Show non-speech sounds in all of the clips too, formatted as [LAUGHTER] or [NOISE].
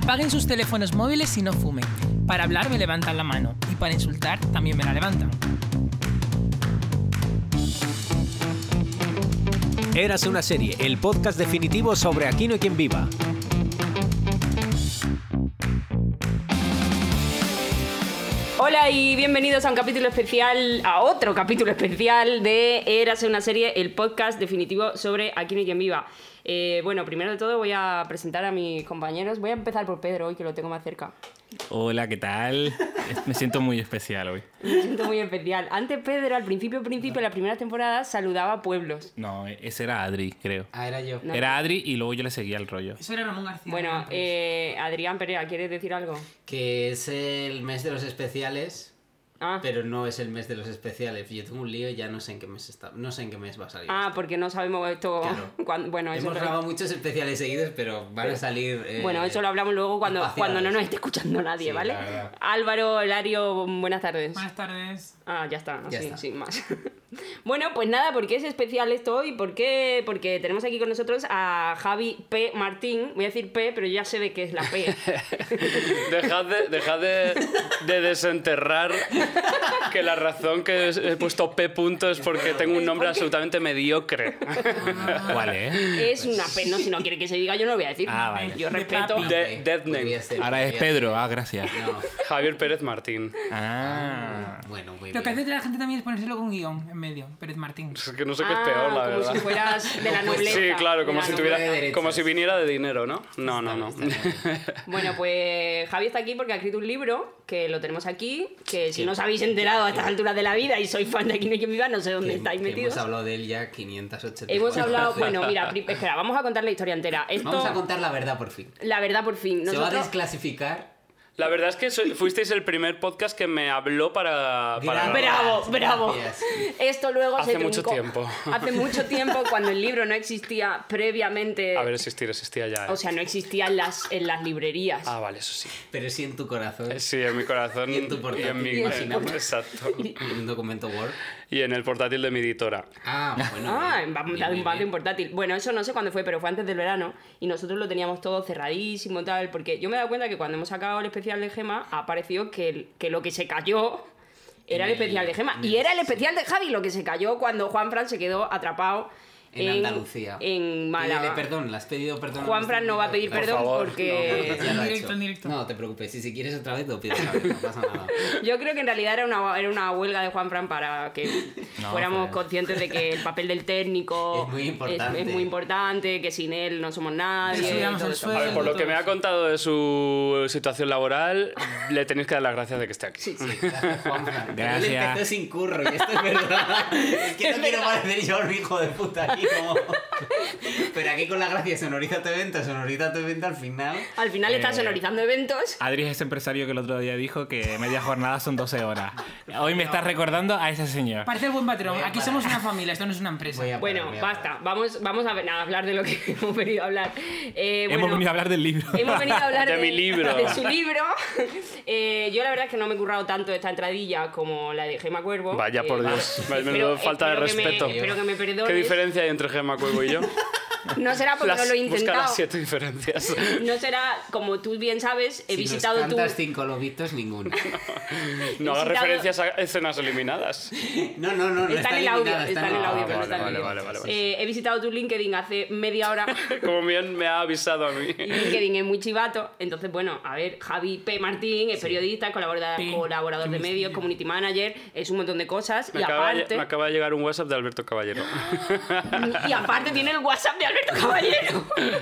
Apaguen sus teléfonos móviles y no fumen. Para hablar me levantan la mano y para insultar también me la levantan. Érase una serie, el podcast definitivo sobre Aquí no hay quien viva. Hola y bienvenidos a un capítulo especial, a otro capítulo especial de Érase una serie, el podcast definitivo sobre Aquí no hay quien viva. Eh, bueno, primero de todo voy a presentar a mis compañeros. Voy a empezar por Pedro hoy, que lo tengo más cerca. Hola, ¿qué tal? [LAUGHS] Me siento muy especial hoy. Me siento muy especial. Antes Pedro, al principio, principio, de la primera temporada, saludaba a pueblos. No, ese era Adri, creo. Ah, era yo. No. Era Adri y luego yo le seguía el rollo. Eso era Ramón García. Bueno, eh, Adrián Perea, ¿quieres decir algo? Que es el mes de los especiales, Ah, pero no es el mes de los especiales. Yo tengo un lío y ya no sé en qué mes está. No sé en qué mes va a salir. ah esto. porque no sabemos esto. Claro. [LAUGHS] cuándo- bueno, eso Hemos es grabado muchos especiales seguidos, pero van a salir. eh, Bueno, eso lo hablamos luego cuando, espaciados. cuando no nos esté escuchando nadie, Sí, ¿vale? Álvaro, Hilario, buenas tardes. Buenas tardes. Ah, ya está, Ya sí, está. sin más. [LAUGHS] bueno, pues nada, ¿por qué es especial esto hoy? ¿Por qué? Porque tenemos aquí con nosotros a Javi P. Martín. Voy a decir P, pero yo ya sé de qué es la P. [LAUGHS] Dejad de, dejad de, de desenterrar [LAUGHS] que la razón que he puesto P punto es porque tengo un nombre absolutamente mediocre. ¿Cuál, eh? es una P, no, si no quiere que se diga, yo no lo voy a decir. Ah, vale. Yo respeto. De- Death Name. Ser, Ahora es Pedro, ah, gracias. No. Javier Pérez Martín. Ah. Bueno, muy Lo que hace la gente también es ponérselo con guion en medio. Pérez Martín. Es que no sé qué es Ah, peor, la como verdad. si fueras de la Como nobleza. Sí, claro, como si, tuviera, de como si viniera de dinero, ¿no? No, no, no. [LAUGHS] Bueno, pues Javi está aquí porque ha escrito un libro que lo tenemos aquí, que si no os habéis enterado a estas alturas de la vida y sois fan de Aquí no hay quien viva, no sé dónde estáis metidos. Hemos hablado de él ya 580 Hemos hablado, bueno, mira, [LAUGHS] espera, vamos a contar la historia entera. Esto, Vamos a contar la verdad por fin. la verdad por fin. Se va a desclasificar. La verdad es que soy- fuisteis el primer podcast que me habló para... para. Bravo, bravo. Gracias. Esto luego Hace se mucho tiempo. Hace mucho tiempo, cuando el libro no existía previamente. A ver, existir, existía ya. ¿eh? O sea, no existía en las, en las librerías. Ah, vale, eso sí. Pero sí en tu corazón. Sí, en mi corazón Y en tu portátil, en mi... imaginamos. [LAUGHS] Exacto. En un documento Word. Y en el portátil de mi editora. Ah, [LAUGHS] bueno. Ah, bien, bien, dar un portátil. Bueno, eso no sé cuándo fue, pero fue antes del verano y nosotros lo teníamos todo cerradísimo y tal, porque yo me he dado cuenta que cuando hemos sacado el especial de Gema ha parecido que, el- que lo que se cayó era el En el- especial de Gema en y era el especial de Javi lo que se cayó cuando Juan Fran se quedó atrapado En Andalucía. En Málaga. Pídele perdón, le has pedido perdón. Juan Fran no va a pedir perdón favor, porque Ya lo ha [LAUGHS] En directo, directo. No te preocupes, si, si quieres otra vez lo pides otra vez, no pasa nada. [LAUGHS] yo creo que en realidad era una, era una huelga de Juan Fran para que No, fuéramos pero- conscientes de que el papel del técnico [LAUGHS] Es muy importante. es muy importante, que sin él no somos nadie. El sueldo. A ver, por lo que me ha contado de su situación laboral, le tenéis que dar las gracias de que esté aquí. Sí, sí. Gracias, Juan Fran. Pero Él Gracias. empezó sin curro y esto es verdad. Es que no quiero parecer yo un hijo de puta aquí como... [LAUGHS] Pero aquí con la gracia sonoriza tu evento, sonoriza tu evento al final. Al final está Eh, sonorizando eventos. Adri es ese empresario que el otro día dijo que media jornada son 12 horas. Hoy me estás recordando a ese señor. Parece el buen patrón. Aquí somos una familia, esto no es una empresa. Bueno, parar, a basta. Vamos, vamos a, ver- a hablar de lo que [LAUGHS] hemos venido a hablar. Eh, Hemos bueno, venido a hablar del libro. Hemos venido a hablar [LAUGHS] De de, mi libro. de su libro. Eh, yo la verdad es que no me he currado tanto esta entradilla como la de Gema Cuervo. Vaya Eh, por Dios, vale. menudo falta de espero que me- respeto. espero que me perdones. ¿Qué diferencia hay entre Gemma Cuervo y yo? [LAUGHS] No será porque Las- no lo he busca intentado. las siete diferencias. No será, como tú bien sabes, he Si visitado nos tu... cinco lobitos, ninguno. [LAUGHS] No hagas Visitado- referencias a escenas eliminadas. No, no, no, no Está en el audio, está en el audio, pero no vale, está en el vale, vale, vale, vale. Eh, he visitado tu LinkedIn hace media hora. [LAUGHS] Como bien me ha avisado a mí. Y LinkedIn es muy chivato. Entonces, bueno, a ver, Javi P. Martín es periodista, colaborador, P. colaborador de medios, community manager, es un montón de cosas. Me y acaba, aparte, me acaba de llegar un WhatsApp de Alberto Caballero. [LAUGHS] y aparte tiene el WhatsApp de Alberto Caballero. [LAUGHS]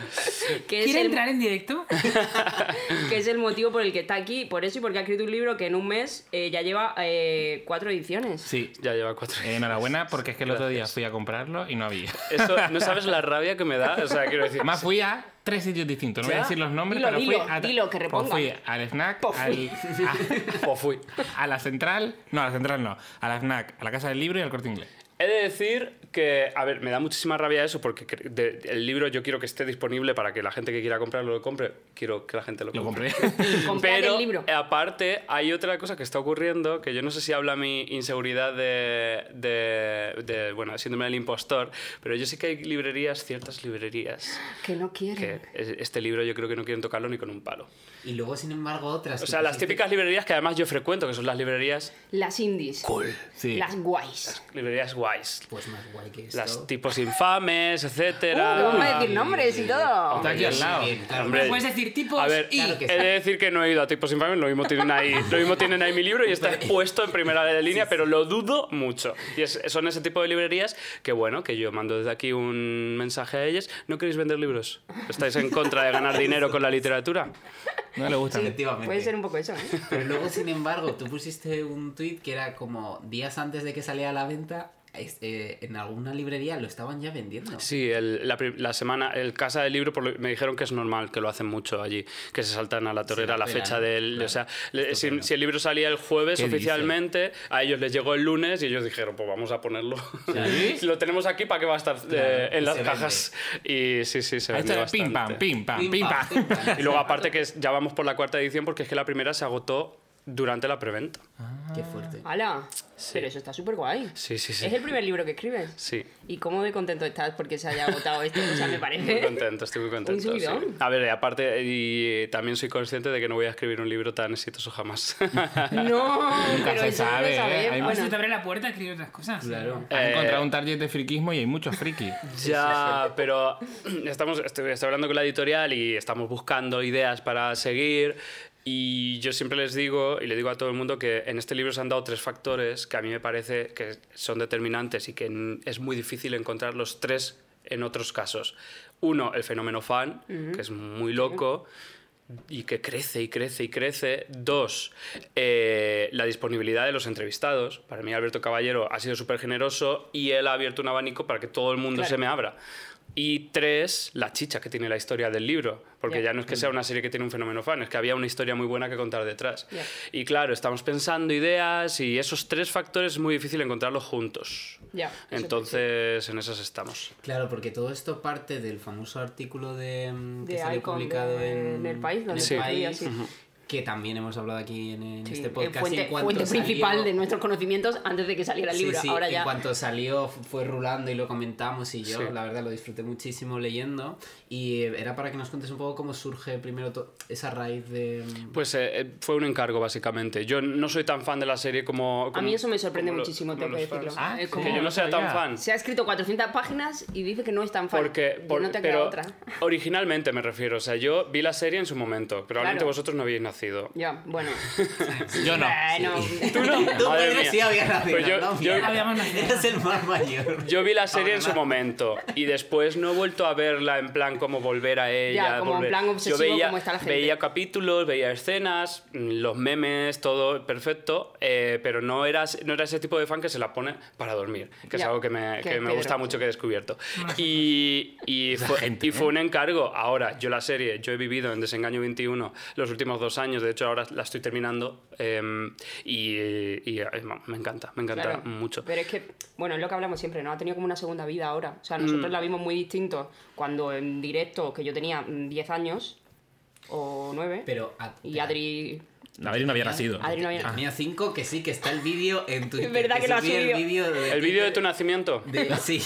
que, ¿Quiere el, entrar en directo? [LAUGHS] que es el motivo por el que está aquí. Por eso y porque ha escrito un libro que en un mes eh, ya lleva eh, cuatro ediciones. Sí. Ya lleva cuatro. Eh, enhorabuena, porque es que el otro día fui a comprarlo y no había. Eso, [LAUGHS] ¿No sabes la rabia que me da? O sea, quiero decir. Además fui a tres sitios distintos, no voy a decir los nombres, Dilo, pero dilo, fui a... dilo, que pues reponga. fui al snack, Pues fui. al- O fui. a, a la central, no, a la central no, a la snack, a la casa del libro y al corte inglés. He de decir que, a ver, me da muchísima rabia eso porque cre- de- el libro yo quiero que esté disponible para que la gente que quiera comprarlo lo compre. Quiero que la gente lo Lo compre. compré. [LAUGHS] Comprad Pero el libro. aparte hay otra cosa que está ocurriendo que yo no sé si habla mi inseguridad de, de, de, bueno, síndrome del impostor, pero yo sí que hay librerías, ciertas librerías, Que no quiere. que es- este libro yo creo que no quieren tocarlo ni con un palo. Y luego, sin embargo, otras. O sea, las típicas librerías que además yo frecuento, que son las librerías Las indies. cool, Sí. Las guays. librerías guays. Pues más guay que esto. Las tipos infames, Uh, etcétera. que vamos a decir nombres y todo. Está aquí al lado. Claro. Hombre, Puedes decir tipos A ver, y... Claro que he de decir que no he ido a tipos infames, lo mismo tienen ahí, lo mismo tienen ahí mi libro y está [LAUGHS] expuesto en primera de línea, pero lo dudo mucho. Y es- son ese tipo de librerías que, bueno, que yo mando desde aquí un mensaje a ellas. ¿No queréis vender libros? ¿Estáis en contra de ganar dinero con la literatura? No le gusta. Efectivamente. Puede ser un poco eso, ¿eh? Pero luego, sin embargo, tú pusiste un tweet que era como días antes de que saliera a la venta, eh, en alguna librería lo estaban ya vendiendo. Sí, el- la, la semana, el Casa del Libro, por lo- me dijeron que es normal, que lo hacen mucho allí, que se saltan a la torera la la fecha del... claro. O sea, le- si, el libro salía el jueves oficialmente, a ellos les llegó el lunes y ellos dijeron, pues vamos a ponerlo. ¿Sí? [LAUGHS] lo tenemos aquí para que va a estar Claro, eh, en las cajas. Y sí, sí, se vendió está, pim pam, bastante. pim pam, Pim, pam, pim, pam. Y luego aparte que ya vamos por la cuarta edición porque es que la primera se agotó durante la preventa. Qué fuerte. ¡Hala! Pero eso está súper guay. Sí, sí, sí. ¿Es el primer libro que escribes? Sí. ¿Y cómo de contento estás porque se haya agotado esto? O sea, me Muy parece... contento, estoy muy contento. [LAUGHS] sí. subidón. A ver, aparte, y también soy consciente de que no voy a escribir un libro tan exitoso jamás. [LAUGHS] No, pero se eso no sabe, lo ¿eh? Hay Bueno, si te abre la puerta a escribir otras cosas. Claro. Han Eh, encontrado un target de friquismo y hay muchos frikis. [LAUGHS] Ya, pero [CLEARS THROAT] estamos, estoy, estoy hablando con la editorial y estamos buscando ideas para seguir. Y yo siempre les digo, y le digo a todo el mundo, que en este libro se han dado tres factores que a mí me parece que son determinantes y que es muy difícil encontrar los tres en otros casos. Uno, el fenómeno fan, que es muy loco y que crece y crece y crece. Dos, eh, la disponibilidad de los entrevistados. Para mí Alberto Caballero ha sido súper generoso y él ha abierto un abanico para que todo el mundo Claro. se me abra. Y tres, la chicha que tiene la historia del libro. Porque Ya. ya no es que sea una serie que tiene un fenómeno fan, es que había una historia muy buena que contar detrás. Ya. Y claro, estamos pensando ideas y esos tres factores es muy difícil encontrarlos juntos. Ya, eso Entonces, en esas estamos. Claro, porque todo esto parte del famoso artículo de, mm, que De salió Icon publicado de- en, en El País, donde sí. Que también hemos hablado aquí en, en Sí, este podcast. fuente, en cuanto fuente salió- principal de nuestros conocimientos antes de que saliera el Sí, libro. sí, Ahora en ya. cuanto salió fu- fue rulando y lo comentamos y yo Sí. la verdad lo disfruté muchísimo leyendo y eh, era para que nos cuentes un poco cómo surge primero to- esa raíz de... mm, Pues eh, eh, fue un encargo, básicamente. Yo no soy tan fan de la serie como. A como- mí eso me sorprende como muchísimo, como tengo que los decirlo. Ah, Es sí. como- Que yo no sea tan fan. Se ha escrito 400 páginas y dice que no es tan fan. Porque, por- no te ha pero otra. originalmente me refiero, o sea, yo vi la serie en su momento, probablemente Claro. vosotros no habéis nacido. Ya, bueno. [LAUGHS] Yo no. Bueno, ¿Tú no? Tú, Madre mía. sí habías nacido, Pues yo- ¿no? yo- [LAUGHS] nacido. Eres el más mayor. Yo vi la serie en su momento y después no he vuelto a verla en plan como volver a ella. como en volver- plan obsesivo Yo veía, como está la gente. veía capítulos, veía escenas, mm, los memes, todo perfecto, eh, pero no era, no era ese tipo de fan que se la pone para dormir, que es Ya, algo que me, que me gusta mucho que he descubierto. Y, y, fue, gente, y fue ¿eh? un encargo. Ahora, yo la serie, yo he vivido en Desengaño 21 los últimos dos años, de hecho ahora la estoy terminando eh, y, y, eh, me encanta, me encanta Claro. mucho. Pero es que, bueno, es lo que hablamos siempre, ¿no? Ha tenido como una segunda vida ahora. O sea, Mm. nosotros la vimos muy distinto cuando en directo, que yo tenía mm, 10 años o 9, Pero... a- y Adri... Adri no había nacido. Adri no había... Yo tenía cinco, que sí, que está el vídeo en [LAUGHS] Twitter. Es verdad que lo has subido. El vídeo de, ¿El vídeo de tu nacimiento? de- [LAUGHS] sí.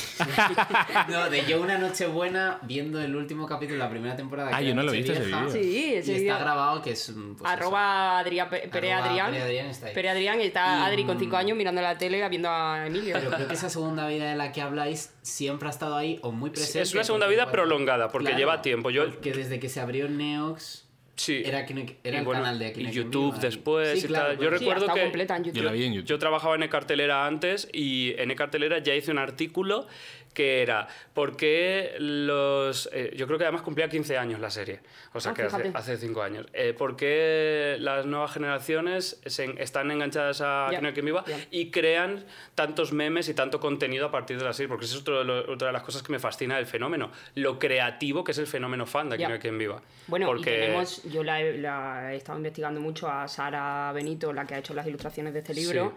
no, de yo una noche buena viendo el último capítulo de la primera temporada. Ah, que yo no lo he visto ese vídeo. Sí, ese y está grabado que es... pues arroba Adrián, Pe- Pere Adrián. Pere Adrián está ahí. Pere Adrián y está Y, Adri con 5 mm, años mirando la tele viendo a Emilio. Pero creo que esa [LAUGHS] segunda vida de la que habláis siempre ha estado ahí o muy presente. Es una segunda vida prolongada, porque lleva tiempo. Yo- Porque desde que se abrió Neox Sí. era, era Y el bueno, canal de y Kinect YouTube Viva, después Sí, y claro, tal. Yo. Sí, recuerdo que completa en YouTube. Yo la vi en YouTube. yo trabajaba en e-cartelera antes y en e-cartelera ya hice un artículo que era ¿por qué los... eh, yo creo que además cumplía 15 años la serie, o sea Ah, que hace, hace 5 años. Eh, ¿Por qué las nuevas generaciones se están enganchadas a Kinect en Viva ya. y crean tantos memes y tanto contenido a partir de la serie? Porque eso es otro de lo- otra de las cosas que me fascina del fenómeno, lo creativo que es el fenómeno fan de. Kinect en Viva. Bueno, Porque... y tenemos, yo la he, la he estado investigando mucho a Sara Benito, la que ha hecho las ilustraciones de este libro,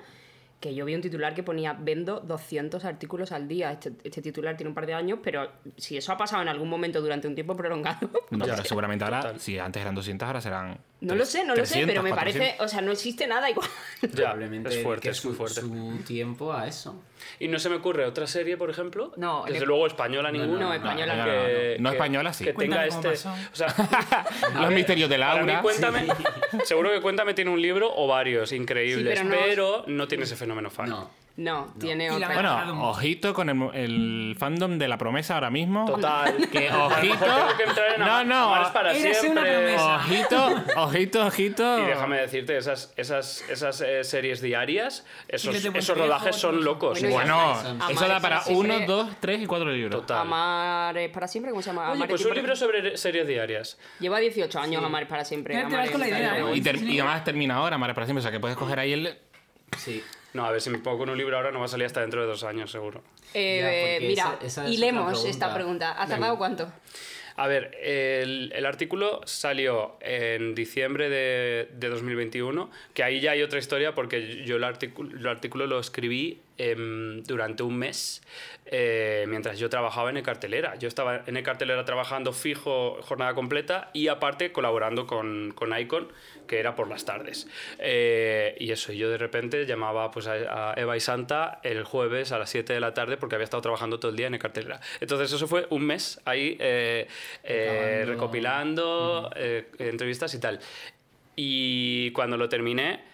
que yo vi un titular que ponía vendo 200 artículos al día. Este, este titular tiene un par de años, pero si eso ha pasado en algún momento durante un tiempo prolongado, [LAUGHS] No, pero seguramente ahora, Total. si antes eran 200, ahora serán. No lo sé, no lo sé, 300, pero me 400. parece, o sea, no existe nada igual. [LAUGHS] Ya, Probablemente es fuerte, es muy su, fuerte. su tiempo a eso. Y no se me ocurre otra serie, por ejemplo. No, Desde le- luego española ninguna. no, española no. que- No española, sí. Que tenga este. O sea, [LAUGHS] [LAUGHS] Los misterios de para mí, Laura. cuéntame. Seguro que Cuéntame tiene un libro o varios increíbles, Sí, pero pero, no- no... tiene ese fenómeno fan. No. No, tiene otra. Bueno, ojito con el, el fandom de la promesa ahora mismo. Total. [LAUGHS] Que ojito. que No, Amar- no. Amar es para siempre. Ojito, ojito, ojito. Y déjame decirte, esas, esas, esas eh, series diarias, esos, esos rodajes son locos. Bueno, Amar eso da es para uno, dos, tres y cuatro libros. Total. Amar es para siempre, ¿cómo se llama? Oye, Amar es pues un libro sobre series diarias. Lleva 18 años Amar es para siempre. Ya te Amar vas es con la idea, siempre. Y, ter- y además termina ahora, Mare para siempre. O sea que puedes coger ahí el. Sí. No, a ver, si me pongo con un libro ahora no va a salir hasta dentro de dos años, seguro. Eh, Ya, mira, esa- esa es y otra leemos pregunta. esta pregunta. ¿Has tardado cuánto? A ver, el, el artículo salió en diciembre de, de 2021, que ahí ya hay otra historia porque yo el artículo, el artículo lo escribí em, durante un mes eh, mientras yo trabajaba en e-cartelera. Yo estaba en e-cartelera trabajando fijo, jornada completa y aparte colaborando con, con Icon, que era por las tardes. Eh, y eso, yo de repente llamaba pues, a, Eva y Santa el jueves a las 7 de la tarde porque había estado trabajando todo el día en e-cartelera. Entonces eso fue un mes ahí eh, eh, recopilando eh, entrevistas y tal. Y cuando lo terminé,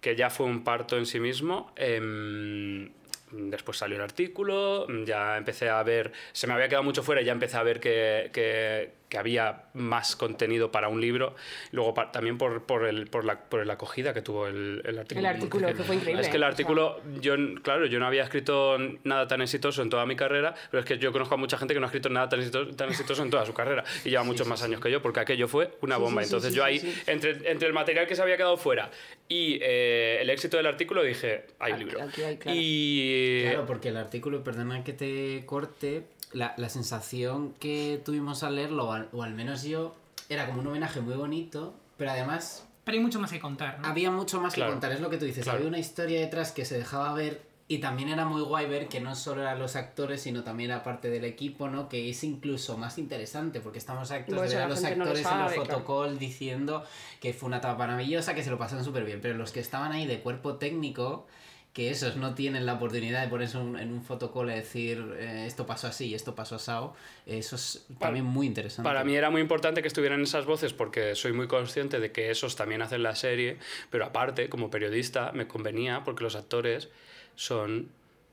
que ya fue un parto en sí mismo, em, después salió el artículo, ya empecé a ver, se me había quedado mucho fuera y ya empecé a ver que, que- que había más contenido para un libro. Luego pa- también por, por, el, por, la, por la acogida que tuvo el, el artículo. El artículo, que fue increíble. Es que el o sea. artículo, yo, claro, yo no había escrito nada tan exitoso en toda mi carrera, pero es que yo conozco a mucha gente que no ha escrito nada tan exitoso, tan exitoso en toda su carrera y lleva muchos más años que yo, porque aquello fue una Sí, bomba. Entonces sí, yo ahí, sí. Entre, entre el material que se había quedado fuera y eh, el éxito del artículo, dije, hay Aquí- libro. aquí hay, claro. Y... Claro, porque el artículo, perdona que te corte, la, la sensación que tuvimos al leerlo, al, o al menos yo, era como un homenaje muy bonito, pero además Pero hay mucho más que contar, ¿no? había mucho más Claro. que contar, es lo que tú dices, Claro. había una historia detrás que se dejaba ver y también era muy guay ver que no solo eran los actores, sino también era parte del equipo, ¿no? Que es incluso más interesante, porque estamos actos Pues de ver a los gente no lo actores en sabe, los claro. fotocall diciendo que fue una etapa maravillosa, que se lo pasaron súper bien, pero los que estaban ahí de cuerpo técnico que esos no tienen la oportunidad de ponerse un- en un fotocall y decir eh, esto pasó así, esto pasó asado, eso es también muy interesante. Para mí era muy importante que estuvieran esas voces porque soy muy consciente de que esos también hacen la serie, pero aparte, como periodista, me convenía porque los actores son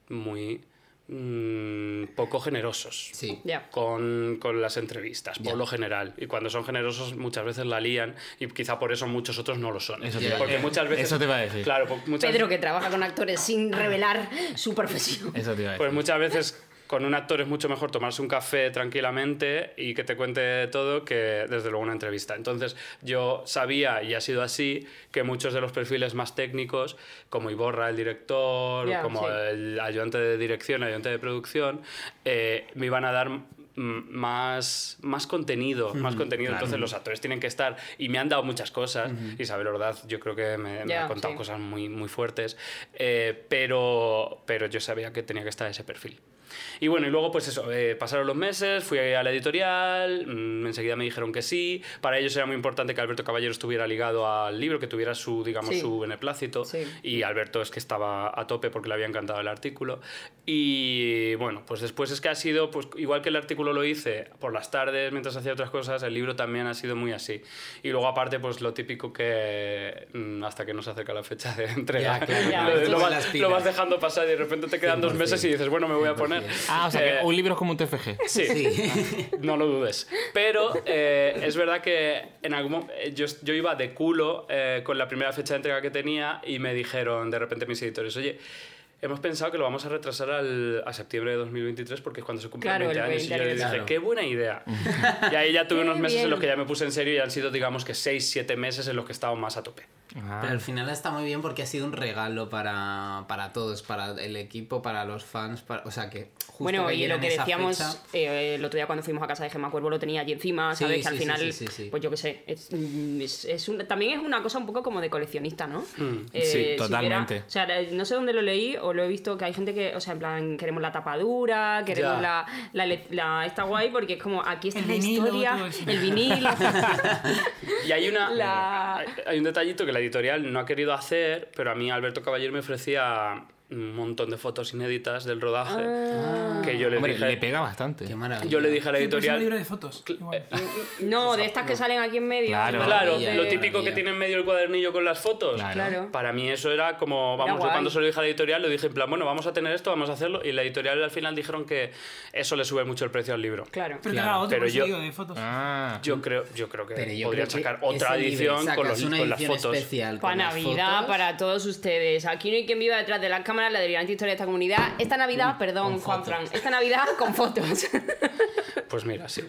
muy mm, poco generosos. Sí. Con, con las entrevistas, por lo general. Y cuando son generosos muchas veces la lían y quizá por eso muchos otros no lo son. Eso te Porque decir. muchas veces... Eso te iba a decir. Claro, pues muchas Pedro que trabaja con actores sin revelar su profesión. Eso te iba a decir. Pues muchas veces con un actor es mucho mejor tomarse un café tranquilamente y que te cuente todo que desde luego una entrevista. Entonces yo sabía, y ha sido así, que muchos de los perfiles más técnicos, como Iborra, el director, como sí. el ayudante de dirección, ayudante de producción, eh, me iban a dar mm, más, más contenido, más contenido. claro. Entonces los actores tienen que estar y me han dado muchas cosas. Isabel Ordaz yo creo que me, me ha contado sí. cosas muy, muy fuertes, eh, pero, pero yo sabía que tenía que estar ese perfil. Y bueno, y luego pues eso, eh, pasaron los meses, fui a la editorial, mm, enseguida me dijeron que sí, para ellos era muy importante que Alberto Caballero estuviera ligado al libro, que tuviera su, digamos, Sí. su beneplácito, Sí. y Alberto es que estaba a tope porque le había encantado el artículo. Y bueno, pues después es que ha sido, pues igual que el artículo lo hice por las tardes mientras hacía otras cosas, el libro también ha sido muy así. Y luego aparte, pues lo típico que mm, hasta que no se acerca la fecha de [LAUGHS] entrega, Ya, claro, [LAUGHS] Ya, lo, lo vas, lo vas dejando pasar y de repente te quedan dos 100%. meses y dices, bueno, me voy a poner. 100%. [LAUGHS] Ah, o sea, Eh, que un libro es como un TFG. Sí, Sí. [LAUGHS] no lo dudes. Pero eh, es verdad que en algún eh, yo, yo iba de culo eh, con la primera fecha de entrega que tenía y me dijeron de repente mis editores, oye, hemos pensado que lo vamos a retrasar al, a septiembre de 2023 porque es cuando se cumplen Claro, 20 el años. Y 20 yo le dije, aniversario. qué buena idea. y ahí ya tuve unos meses bien. en los que ya me puse en serio y han sido, digamos que 6, 7 meses en los que he estado más a tope. Ah. Pero al final está muy bien porque ha sido un regalo para, para todos, para el equipo, para los fans, para- o sea que justo Bueno, y lo que decíamos fecha- eh, el otro día cuando fuimos a casa de Gemma Cuervo lo tenía allí encima, Sí, ¿sabes? que al sí, sí, final, sí, sí, sí. pues yo qué sé, es, mm, es- es un- también es una cosa un poco como de coleccionista, ¿no? Mm, Eh, sí, si hubiera- totalmente. o sea, no sé dónde lo leí o lo he visto que hay gente que, o sea, en plan, queremos la tapadura, queremos Ya. la, la, le- la- Está guay porque es como, aquí está El la vinilo, historia, el vinilo. [LAUGHS] Y hay, una, La- hay, hay un detallito que la editorial no ha querido hacer, pero a mí Alberto Caballero me ofrecía un montón de fotos inéditas del rodaje Ah. que yo le Hombre, dije... le pega bastante. Qué maravilla. Yo le dije a la editorial... libro de fotos. igual. [LAUGHS] no, de estas que salen aquí en medio. Claro. Claro, lo típico que tiene en medio el cuadernillo con las fotos. Claro. Para mí eso era como, vamos, yo cuando se lo dije a la editorial, lo dije en plan, bueno, vamos a tener esto, vamos a hacerlo, y la editorial al final dijeron que eso le sube mucho el precio al libro. Claro. Pero te Claro, otro, pero yo- de fotos. Ah. Yo creo, yo creo que Pero yo podrían creo que sacar otra ese libro edición con, los, una con las edición fotos. especial Para las Navidad, fotos. para todos ustedes. Aquí no hay quien viva detrás de las cámaras la delirante historia de esta comunidad. Esta Navidad, perdón, con Juan fotos. Fran, esta Navidad con fotos. [LAUGHS] Pues mira, sí.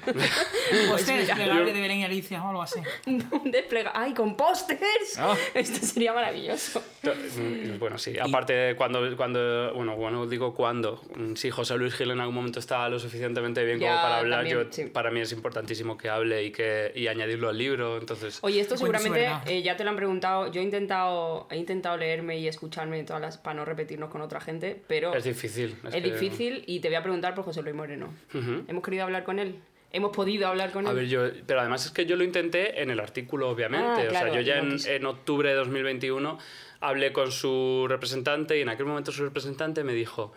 Pósteres [LAUGHS] mira, plegables de Belén y Alicia o algo así. Un [LAUGHS] desplega. ¡Ay, con pósters! Ah. Esto sería maravilloso. Mm, Bueno, sí. Aparte, cuando, cuando, bueno, bueno, digo cuando. Mm, Si José Luis Gil en algún momento está lo suficientemente bien como Ya, para hablar, también, yo, sí. para mí es importantísimo que hable y, que, y añadirlo al libro. Entonces, Oye, esto seguramente eh, ya te lo han preguntado. Yo he intentado, he intentado leerme y escucharme todas las para no con otra gente, pero es difícil. es, que- difícil y te voy a preguntar por José Luis Moreno. ¿Hemos querido hablar con él? ¿Hemos podido hablar con A él? ver, yo, pero además es que yo lo intenté en el artículo, obviamente. Ah, o sea, yo ya en, en octubre de 2021 hablé con su representante y en aquel momento su representante me dijo,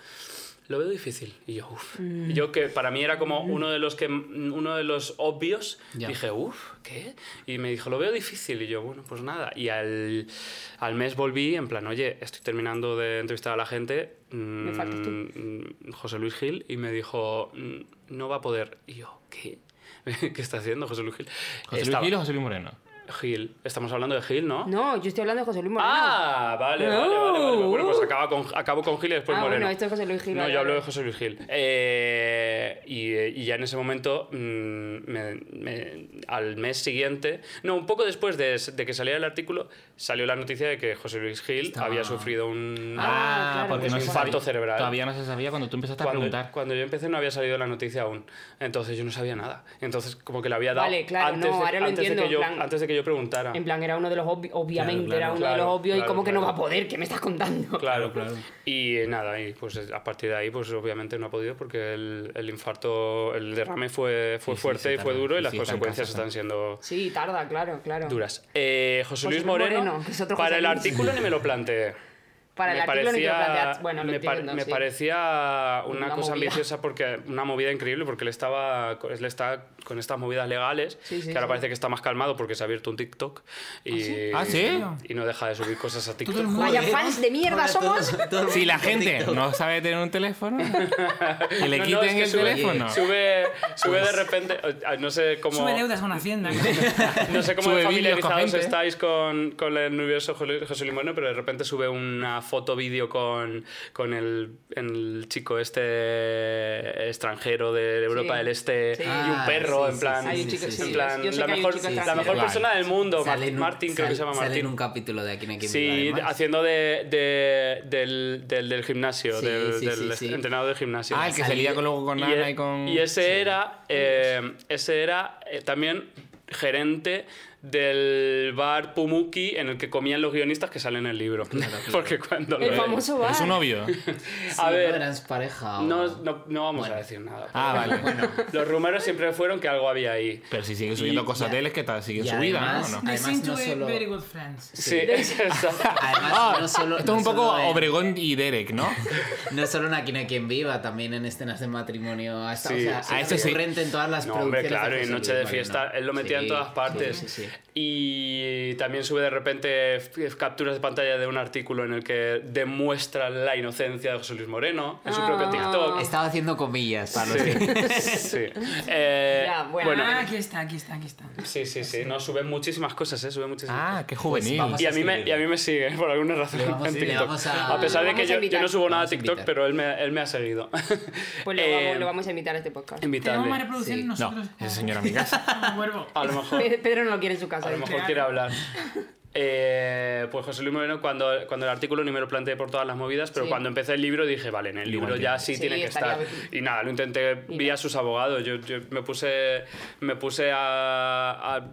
lo veo difícil. Y yo, uff. Mm. Y yo que para mí era como uno de los que uno de los obvios, Ya. dije, uff, ¿qué? Y me dijo, lo veo difícil. Y yo, bueno, pues nada. Y al, al mes volví en plan, oye, estoy terminando de entrevistar a la gente. Me faltas tú. mm, José Luis Gil y me dijo, "Mm, no va a poder. Y yo, ¿qué? [LAUGHS] ¿Qué está haciendo José Luis Gil? ¿José Luis Estaba- Gil o José Luis Moreno? Gil. Estamos hablando de Gil, ¿no? No, yo estoy hablando de José Luis Moreno. Ah, vale, vale, vale, vale. Bueno, pues acaba con, acabo con Gil y después Ah, Moreno. bueno, esto es José Luis Gil, No, vale, yo hablo vale. de José Luis Gil. Eh, y, y ya en ese momento, mm, me- me- al mes siguiente, no, un poco después de, de que saliera el artículo, salió la noticia de que José Luis Gil Estaba- había sufrido un, Ah, claro, porque no infarto sabía- cerebral. Todavía no se sabía cuando tú empezaste a cuando, preguntar. cuando yo empecé no había salido la noticia aún. Entonces yo no sabía nada. Entonces como que le había dado Vale, claro, antes, no, de, ahora lo antes, entiendo, de que yo, plan- antes de que yo preguntara. En plan, era uno de los obvios, obviamente, Claro, era claro, uno de los claro, obvios y claro, como que no va a poder, ¿qué me estás contando? Claro, claro. Y eh, nada, y pues a partir de ahí, pues obviamente no ha podido porque el, el infarto, el derrame fue, fue Sí, fuerte sí, y fue duro y Sí, las está consecuencias casa, están siendo Sí, tarda, claro, claro. duras. Eh, José José Luis Moreno, Moreno, que es otro para el artículo ni me lo planteé. Para el me artículo ni te lo parecía, planteas. Bueno, lo me, par- entiendo, me sí. parecía una, Una cosa movida. ambiciosa porque una movida increíble porque él estaba él está con estas movidas legales Sí, sí, que ahora parece que está más calmado porque se ha abierto un TikTok y, ¿Ah, sí? y no deja de subir cosas a TikTok el Vaya fans de mierda somos. el Si la gente TikTok. no sabe tener un teléfono, [LAUGHS] que le No, no, quiten es que el sube- teléfono. Sube, sube Pues de repente, eh, no sé cómo, Sube deudas a una hacienda. [LAUGHS] no sé cómo familiarizados estáis con, con el universo José Moreno, pero de repente sube una foto vídeo con, con el, el chico este extranjero de Europa Sí. del Este Sí. y un Ah, perro, sí, en plan, Hay un chico, en la mejor, la persona del mundo, Sale en un- Martín creo que se llama sale Martín. en un capítulo de Aquí hay quien Sí, haciendo de, de- del, del, del gimnasio, Sí, del, sí, del sí, sí. entrenador del gimnasio. Ah, el que Salí- salía con, luego con y, Ana e- y con... y ese era eh, ese era eh, también gerente del bar Pumuki en el que comían los guionistas que salen en el libro. [LAUGHS] Porque cuando El lo- famoso bar. ¿Es su novio? [LAUGHS] Sí, a ver, ¿no eran pareja o- no, no, no vamos Bueno. a decir nada. Ah, vale. [LAUGHS] Los rumores siempre fueron que algo había ahí. Pero si sigue subiendo Y- cosas de él, es que tal, sigue y su vida, ¿no? además- ¿O no? They Además, seem to no be solo- very good friends. Sí, exacto. Además, Ah, no solo, esto es un poco en- Obregón y Derek, ¿no? No solo en Aquí no hay quien viva, también en escenas de matrimonio. Hasta, Sí, o sea, sí, es a sí. recurrente en todas las No, hombre, claro, y Noche de fiesta, él lo metía en Sí, todas partes. sí, sí, sí. Y también sube de repente capturas de pantalla de un artículo en el que demuestra la inocencia de José Luis Moreno en su propio Ah. TikTok. Estaba haciendo comillas para los que... [LAUGHS] Sí. [LAUGHS] Eh, Ya, bueno. Ah, aquí está, aquí está, aquí está. sí, sí, sí. No, sube muchísimas cosas, ¿eh? Sube muchísimas Ah, qué juvenil. vamos Y a, mí me, y a mí me sigue, por alguna razón, Le vamos- en TikTok. vamos a- pesar de Vamos que a yo, yo no subo nada a Vamos a TikTok, invitar. pero él me, él me ha seguido. [LAUGHS] Pues lo, Eh, vamos, lo vamos a invitar a este podcast. Invitable. Tenemos más reproducciones Sí. No, nosotros. ese señor a mi casa. A lo mejor. Pe- Pedro no lo quiere su casa. A lo mejor quiere hablar. Eh, pues José Luis Moreno, cuando, cuando el artículo ni me lo planteé por todas las movidas, pero Sí. cuando empecé el libro dije, vale, en el libro ya sí, Sí, tiene que estar. bien. Y nada, lo intenté, vi a sus abogados. Yo, yo me puse, me puse a,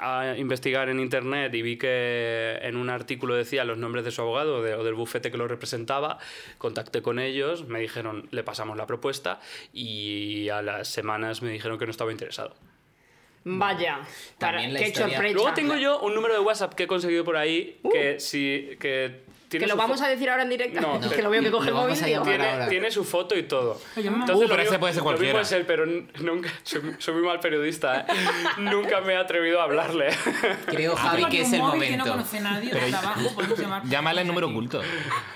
a- a investigar en internet y vi que en un artículo decía los nombres de su abogado de- o del bufete que lo representaba. Contacté con ellos, me dijeron, le pasamos la propuesta y a las semanas me dijeron que no estaba interesado. Vaya, para, También la qué historia-. Luego tengo yo un número de WhatsApp que he conseguido por ahí que si que Uh. Que lo vamos a decir ahora en directo. No, [LAUGHS] no. que lo veo que coge el móvil. tiene, tiene su foto y todo. Oye, mamá. Uh, lo pero ese puede ser Lo mismo cualquiera. es él, pero nunca, soy, soy muy mal periodista, ¿eh? nunca me he atrevido a hablarle. [LAUGHS] Creo, Javi, Tengo que es el móvil que no momento. conoce nadie de trabajo, llamar. Llámale el número oculto.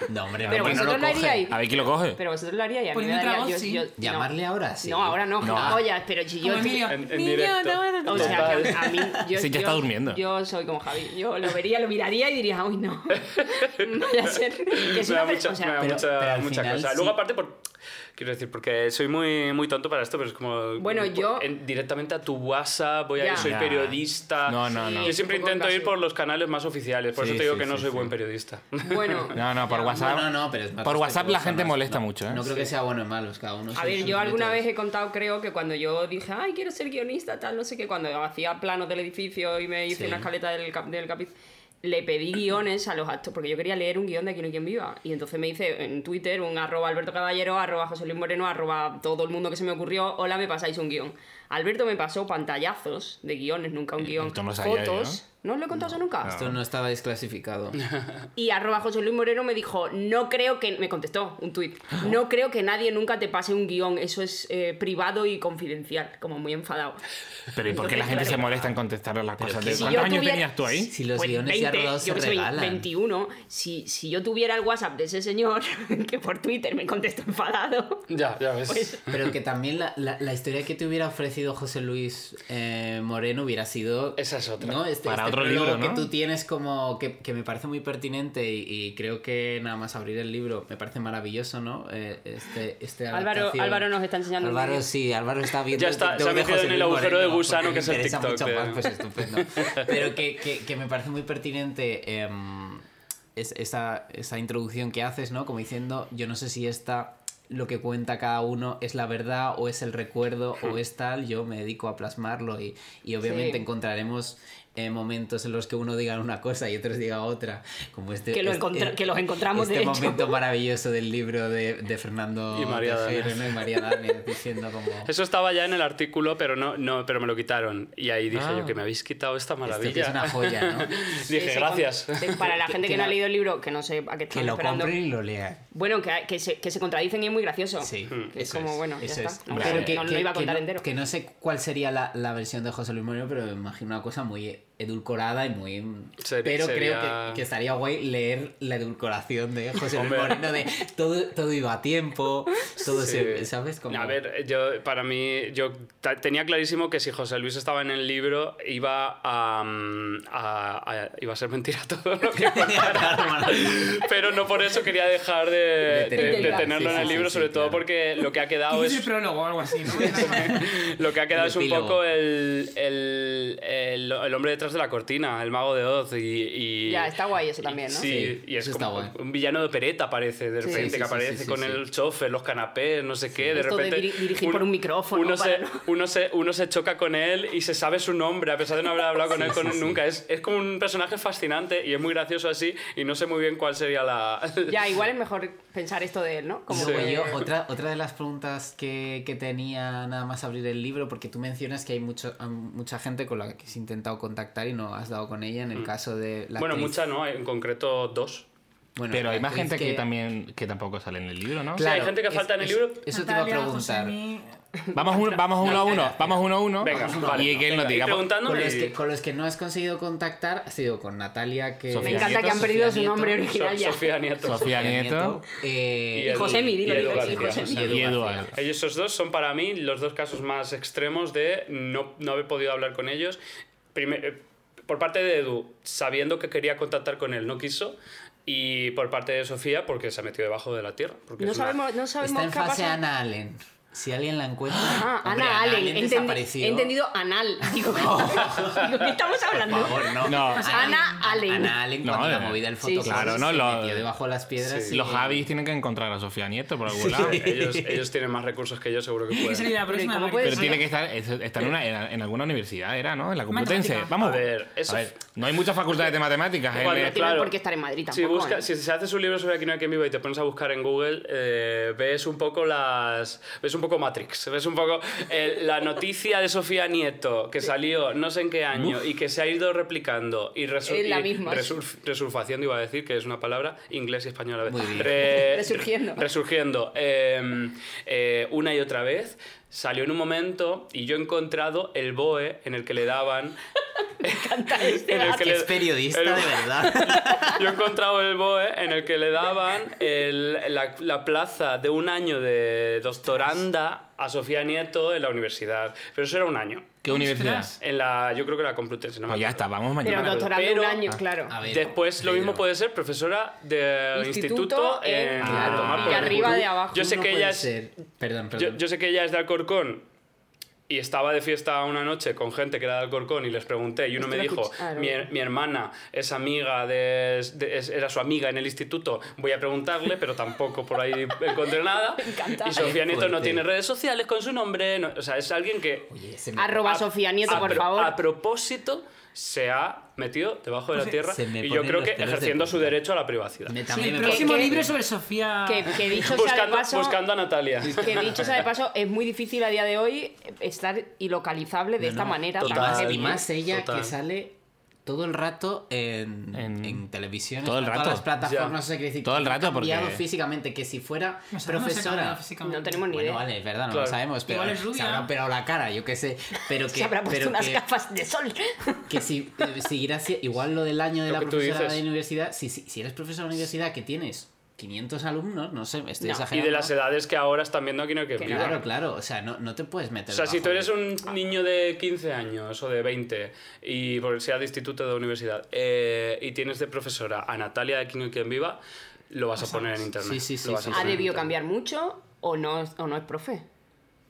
No, hombre, Pero no, lo haríais. A ver quién lo coge. Pero vosotros lo haríais. y a mí Pues me de otra daría- voz, yo- sí. yo- Llamarle ahora, sí. No, ahora no. No. Oye, pero si yo. En- en directo. O sea, que a, mí. Yo, Sí, ya está durmiendo. Yo soy como Javi. Yo lo vería, lo miraría y diría, uy, no. [LAUGHS] [LAUGHS] Vaya a ser. Que es me da mucha, o sea, me da pero- mucha, pero al mucha final cosa. sí. Luego, aparte, por, quiero decir, porque soy muy, muy tonto para esto, pero es como. Bueno, yo- en- directamente a tu WhatsApp, voy a ir, soy Ya. periodista. No, no, no. Yo siempre intento ir por los canales más oficiales, por Sí, eso te digo sí, que no sí, soy sí. buen periodista. Bueno. [LAUGHS] No, no, por WhatsApp. No, no, no, pero es más Por WhatsApp la gente molesta mucho, ¿eh? No creo que sea bueno o malo, es cada uno. A ver, yo alguna vez he contado, creo que cuando yo dije, ay, quiero ser guionista, tal, no sé qué, cuando hacía planos del edificio y me hice una escaleta del, cap- del capítulo, le pedí guiones a los actores, porque yo quería leer un guion de Aquí no hay quien viva. Y entonces me hice en Twitter un arroba Alberto Caballero, arroba José Luis Moreno, arroba todo el mundo que se me ocurrió, hola, me pasáis un guion. Alberto me pasó pantallazos de guiones, nunca un guion. no yo, fotos. ¿No os lo he contado eso nunca? Esto no estaba desclasificado. [LAUGHS] Y arroba José Luis Moreno me dijo, no creo que... Me contestó un tuit. [GASPS] No creo que nadie nunca te pase un guion. Eso es eh, privado y confidencial. Como muy enfadado. Pero ¿y por qué la gente se molesta en contestar las cosas? ¿De si ¿Cuántos años tuviera- tenías tú ahí? Si los Pues guiones ya 20, rodados se yo que sé, regalan. 21. Si, si yo tuviera el WhatsApp de ese señor, [LAUGHS] que por Twitter me contestó enfadado... ya, ya ves. Pues, Pero que también la, la, la historia que te hubiera ofrecido José Luis eh, Moreno hubiera sido. Esa es otra. ¿no? Este, Para este otro libro, ¿no? que tú tienes como. que, que me parece muy pertinente y, y creo que nada más abrir el libro me parece maravilloso, ¿no? Eh, este, este Álvaro. Álvaro nos está enseñando Álvaro, sí, Álvaro está viendo. Ya está, se ha metido en el agujero de gusano que es le el TikTok mucho de- más, pues estupendo. [LAUGHS] Pero que, que, que me parece muy pertinente em, es, esa, esa introducción que haces, ¿no? Como diciendo, yo no sé si esta lo que cuenta cada uno es la verdad o es el recuerdo o es tal, yo me dedico a plasmarlo y, y obviamente Sí. encontraremos eh, momentos en los que uno diga una cosa y otros diga otra, como este... Que lo este- que los encontramos, Este de hecho. momento maravilloso del libro de, de Fernando Y María Tejero, diciendo como... [LAUGHS] Eso estaba ya en el artículo, pero no, no, pero me lo quitaron. Y ahí dije Ah. yo que me habéis quitado esta Esto que maravilla. es una joya, ¿no? [LAUGHS] dije, Ese gracias. [LAUGHS] Para la Que- gente que, que no ha leído el libro, que no sé a qué Que están lo esperando. compren y lo lean. Bueno, que, que, se, que se contradicen y es muy gracioso. Sí, Que es como, bueno, ya eso está. es. No, que- no lo iba a contar no, entero. que no sé cuál sería la, la versión de José Luis Moreno, pero me imagino una cosa muy edulcorada y muy... Ser- pero sería- creo que, que estaría guay leer la edulcoración de José Luis. Moreno de todo, todo iba a tiempo, todo Sí. se... ¿Sabes? Como... A ver, yo para mí, yo ta- tenía clarísimo que si José Luis estaba en el libro iba a, mm, a- a- iba a ser mentira todo lo que. [LAUGHS] Pero no por eso quería dejar de, de- de tenerlo. tenerlo Sí, en el sí, libro, sí, sobre sí, todo claro. porque lo que ha quedado ¿Qué es prólogo o algo así? ¿no? [LAUGHS] lo que ha quedado El es un epílogo. poco el, el, el, el hombre detrás de la cortina, el mago de Oz y, y- Ya, está guay eso también, ¿no? Sí, Sí, y es eso está como guay. un villano de pereta aparece de repente, sí, que aparece sí, sí, con sí. el chofer, los canapés, no sé qué, de Esto de repente... diri- dirigir por un micrófono Uno, para se, no- uno, se, uno se choca con él y se sabe su nombre, a pesar de no haber hablado con él con sí, sí. nunca. Es, es como un personaje fascinante y es muy gracioso así y no sé muy bien cuál sería la... [LAUGHS] Ya, igual es mejor pensar esto de él, ¿no? Como yo, otra, otra de las preguntas que, que tenía nada más abrir el libro, porque tú mencionas que hay mucho, mucha gente con la que has intentado contactar y no has dado con ella, en el caso de la Mm. bueno, actriz- mucha no, en concreto dos. Bueno, Pero hay más gente que... también que tampoco sale en el libro, ¿no? Sí, hay gente que falta en el libro. Eso te iba a preguntar. Vamos, un- vamos uno a uno, vamos uno a uno. Venga, vale. y que él nos ir diga. Con y- los, que, con los que no has conseguido contactar ha sido con Natalia, que... Sofía Me encanta que han Sofía perdido su Nieto, nombre So- original ya. Sofía Nieto. Sofía Nieto eh, Y Edu- dilo, y Edu dilo, sí, García. Josemi. y Eduardo. Ellos esos dos son para mí los dos casos más extremos de no, no haber podido hablar con ellos. Primer- eh, por parte de Edu, sabiendo que quería contactar con él, no quiso. Y por parte de Sofía, porque se ha metido debajo de la tierra. Porque No es una- sabemos, no Está sabemos en qué ha fase. Ana Allen. Si alguien la encuentra... Ah, Hombre, Ana Allen. Entendi- he entendido anal. Digo, [LAUGHS] digo, ¿qué estamos hablando? Por favor, no. No. Ana Allen. Ana Allen, No, cuando la eh, movida del sí, sí, claro, no, lo- metió debajo de las piedras Sí. y- Los Javis tienen que encontrar a Sofía Nieto por algún lado. ellos, ellos tienen más recursos que yo, seguro que pueden. salir la próxima. ¿cómo Mari. puede Pero tiene que estar, es- está en, una, en, en alguna universidad, era, ¿no? En la Complutense. Vamos. A ver, eso- A ver, no hay muchas facultades de matemáticas. Cuando- en- No tiene Claro. por qué estar en Madrid Si, busca- ¿eh? si se haces un libro sobre Aquí no hay quien viva y te pones a buscar en Google, eh, ves un poco las. ves un poco Matrix. Ves un poco eh, la noticia de Sofía Nieto que salió no sé en qué año y que se ha ido replicando y, resu- Es la y misma. resurf- resurfación, iba a decir, que es una palabra inglés y español a la vez. Muy bien. Re- Resurgiendo. Resurgiendo. eh, eh, una y otra vez. Salió en un momento y yo he encontrado el BOE en el que le daban. [LAUGHS] [LAUGHS] este en el Que es periodista, el- de verdad. [LAUGHS] yo he encontrado el BOE en el que le daban el- la, la plaza de un año de doctoranda a Sofía Nieto en la universidad. Pero eso era un año. ¿Qué universidad? En la, yo creo que la Complutense. No Pues ya está, vamos Pero mañana. Pero- un año, claro. A ver, Después lo mismo puede ser profesora de Instituto instituto en- en Claro, tomar y arriba de abajo. Yo sé No que ella es, ser- Perdón, yo, perdón. yo sé que ella es de Alcorcón y estaba de fiesta una noche con gente que era de Alcorcón y les pregunté y uno me dijo, mi, mi hermana es amiga de, de- es- era su amiga en el instituto, voy a preguntarle, pero tampoco por ahí encontré nada. [LAUGHS] encanta. Y Sofía Nieto no tiene redes sociales con su nombre, no- o sea, es alguien que Oye, se me- Arroba a- Sofía Nieto, a por favor. A propósito, se ha metido debajo de la tierra se me y yo ponen creo los que pelos de ejerciendo su punta. derecho a la privacidad. me- también próximo parece- libro sobre Sofía. Que, que dicho sea de Buscando, paso, buscando a Natalia. [LAUGHS] que dicho sea de paso, es muy difícil a día de hoy estar ilocalizable de No, esta no, manera. total. tan Más- heavy. y más ella Total. que sale todo el rato en, En- en, televisión, todo el en todas las plataformas, no sé qué decir. Todo el que ha rato, porque- cambiado físicamente, que si fuera No profesora... No tenemos ni Bueno, idea. vale, es verdad, no Claro. lo sabemos, pero Igual es se habrá operado la cara, yo qué sé. Pero [LAUGHS] que, Se habrá puesto pero unas que, gafas de sol. [LAUGHS] que si eh, siguiera igual lo del año de Lo la profesora de universidad, si, si, si eres profesora de universidad que tienes 500 alumnos, no sé, estoy No. Y exagerando. de las edades que ahora están viendo aquí no hay que viva. Claro, claro, o sea, no, no te puedes meter O sea, si tú eres de- un niño de 15 años o de 20 y por sea de instituto o de universidad eh, y tienes de profesora a Natalia de Quién y Quien Viva, lo vas a poner en internet. Sí, sí, sí. ¿Ha debido cambiar mucho o no, o no es profe?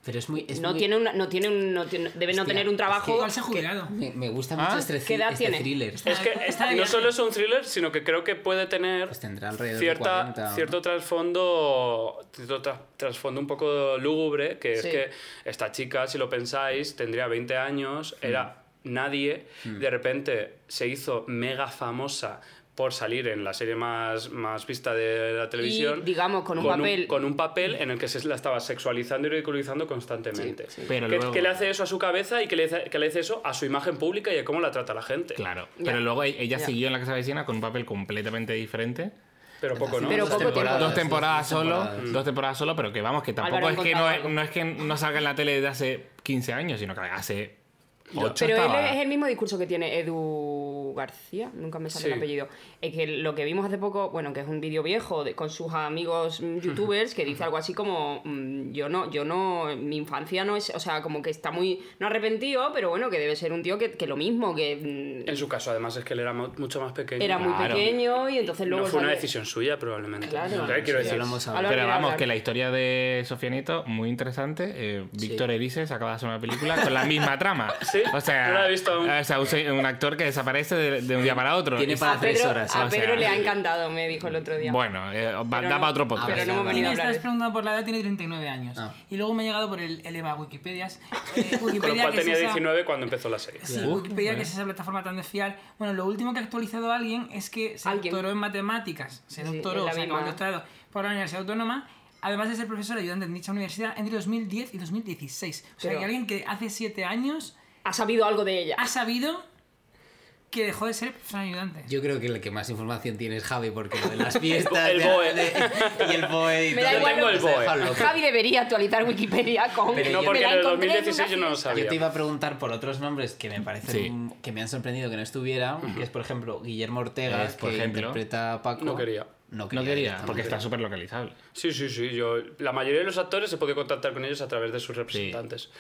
Pero es muy... es No muy- tiene, una, no tiene un, no tiene- debe no Hostia, tener un trabajo. que- Igual se ha jubilado. Me, me gusta Ah, mucho este, ¿qué edad este tiene? thriller. Es que [LAUGHS] Está de no solo es un thriller, sino que creo que puede tener Pues tendrá alrededor de cierta, 40, ¿no? cierto trasfondo trasfondo un poco lúgubre, que Sí. es que esta chica, si lo pensáis, tendría 20 años, era nadie, de repente se hizo mega famosa por salir en la serie más, más vista de la televisión. digamos, con un papel- con un papel en el que se la estaba sexualizando y ridiculizando constantemente. Sí, sí. Pero ¿Qué, luego- qué le hace eso a su cabeza y qué le, hace, qué le hace eso a su imagen pública y a cómo la trata la gente? Claro. Ya. Pero luego e- ella Ya. siguió en la Casa Vecina con un papel completamente diferente. Pero poco, ¿no? Pero Dos poco temporadas, Dos temporadas dos solo, temporadas. dos temporadas solo, pero que vamos, que tampoco es que no, es, no es que no salga en la tele desde hace 15 años, sino que hace 8 Pero estaba... él es el mismo discurso que tiene Edu García, nunca me sale Sí. el apellido. Es que lo que vimos hace poco, bueno, que es un vídeo viejo de- con sus amigos mm, youtubers, que dice algo así como, mm, yo no, yo no, mi infancia no es, o sea, como que está muy, no arrepentido, pero bueno, que debe ser un tío que, que lo mismo, que mm, En su caso, además, es que él era mu- mucho más pequeño. era muy Claro. pequeño y entonces luego... no fue una sale- decisión suya, probablemente. Claro. O sea, quiero Ya decir, hablado. Álvaro Pero vamos, hablar. que la historia de Sofía Nieto, muy interesante. Eh, Víctor Erices acaba de hacer una película con la misma trama. [LAUGHS] Sí, O sea, no la he visto aún. o sea, un, se- un actor que desaparece de, de un día para otro. Tiene Y- para A tres Pedro, horas. a o sea- Pedro le ha encantado, me dijo el otro día. Bueno, eh, da no- para otro podcast. pero no hemos venido a hablar estás preguntando por la edad, tiene 39 años. Ah. Y luego me ha llegado por el, el EVA Wikipedias. Eh, [LAUGHS] con lo Wikipedia, cual que es tenía esa- 19 cuando empezó la serie. Sí, Wikipedia, que es esa plataforma tan de fiar. Bueno, lo último que ha actualizado alguien es que se Alguien. doctoró en matemáticas. Se Sí, doctoró, o sea, el doctorado por la Universidad Autónoma. Además de ser profesor ayudante en dicha universidad entre 2010 y 2016. O sea, Pero- que alguien que hace 7 años Ha sabido algo de ella. ha sabido que dejó de ser profesor ayudante. Yo creo que el que más información tiene es Javi, porque lo de las [LAUGHS] fiestas El BOE. de- y el BOE y Me da todo, igual tengo lo el que- BOE. Javi debería actualizar Wikipedia con. Pero No, porque en el encontré en 2016 yo no lo sabía. Yo te iba a preguntar por otros nombres que me parecen Sí. que me han sorprendido que no estuvieran, que es por ejemplo Guillermo Ortega, Es, por que ejemplo. interpreta a Paco. No quería. No No quería, porque está súper localizable. Sí, sí, sí. Yo, la mayoría de los actores se puede contactar con ellos a través de sus representantes.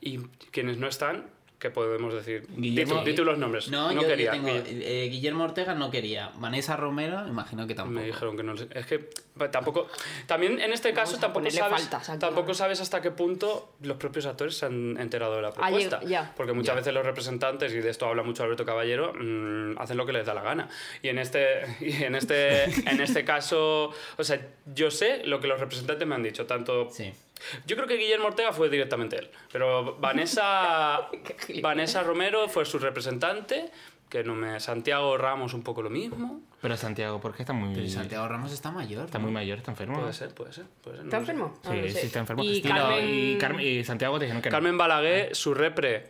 Y quienes no están, ¿qué podemos decir? Guillermo- tú los nombres. No, No, yo, yo quería. tengo, Guille- eh, Guillermo Ortega no quería. Vanessa Romero, imagino que tampoco. Me dijeron que no Es que pa- tampoco. También en este caso tampoco sabes, tampoco sabes hasta qué punto los propios actores se han enterado de la Ah, propuesta. ya. Porque muchas veces los representantes, y de esto habla mucho Alberto Caballero, mm, hacen lo que les da la gana. Y en este, [LAUGHS] y en este, en este [LAUGHS] caso, o sea, yo sé lo que los representantes me han dicho, tanto Sí. Yo creo que Guillermo Ortega fue directamente él, pero Vanessa, [LAUGHS] Vanessa Romero fue su representante, que no me Santiago Ramos un poco lo mismo. Pero Santiago, ¿por qué está muy, Pero Santiago Ramos está mayor. está ¿no? muy mayor? ¿Está enfermo? Puede ser, puede ser, puede ser. no ¿Está enfermo? Ah, Sí, no sé. sí, está enfermo. Y no, Carmen. y, Carmen- y Santiago te dijeron que no. Carmen Balaguer, su repre,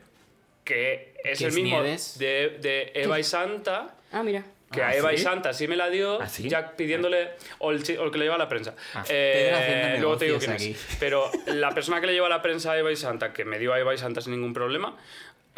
que es el mismo Nieves. de, de Eva y Santa, Ah, mira. Que Ah, a Eva y. Santa sí me la dio, ¿Ah, sí? ya pidiéndole, o el, chi- o el que le lleva a la prensa. Ah, Eh, luego te digo quién es. [LAUGHS] Pero la persona que le lleva a la prensa a Eva y Santa, que me dio a Eva y Santa sin ningún problema,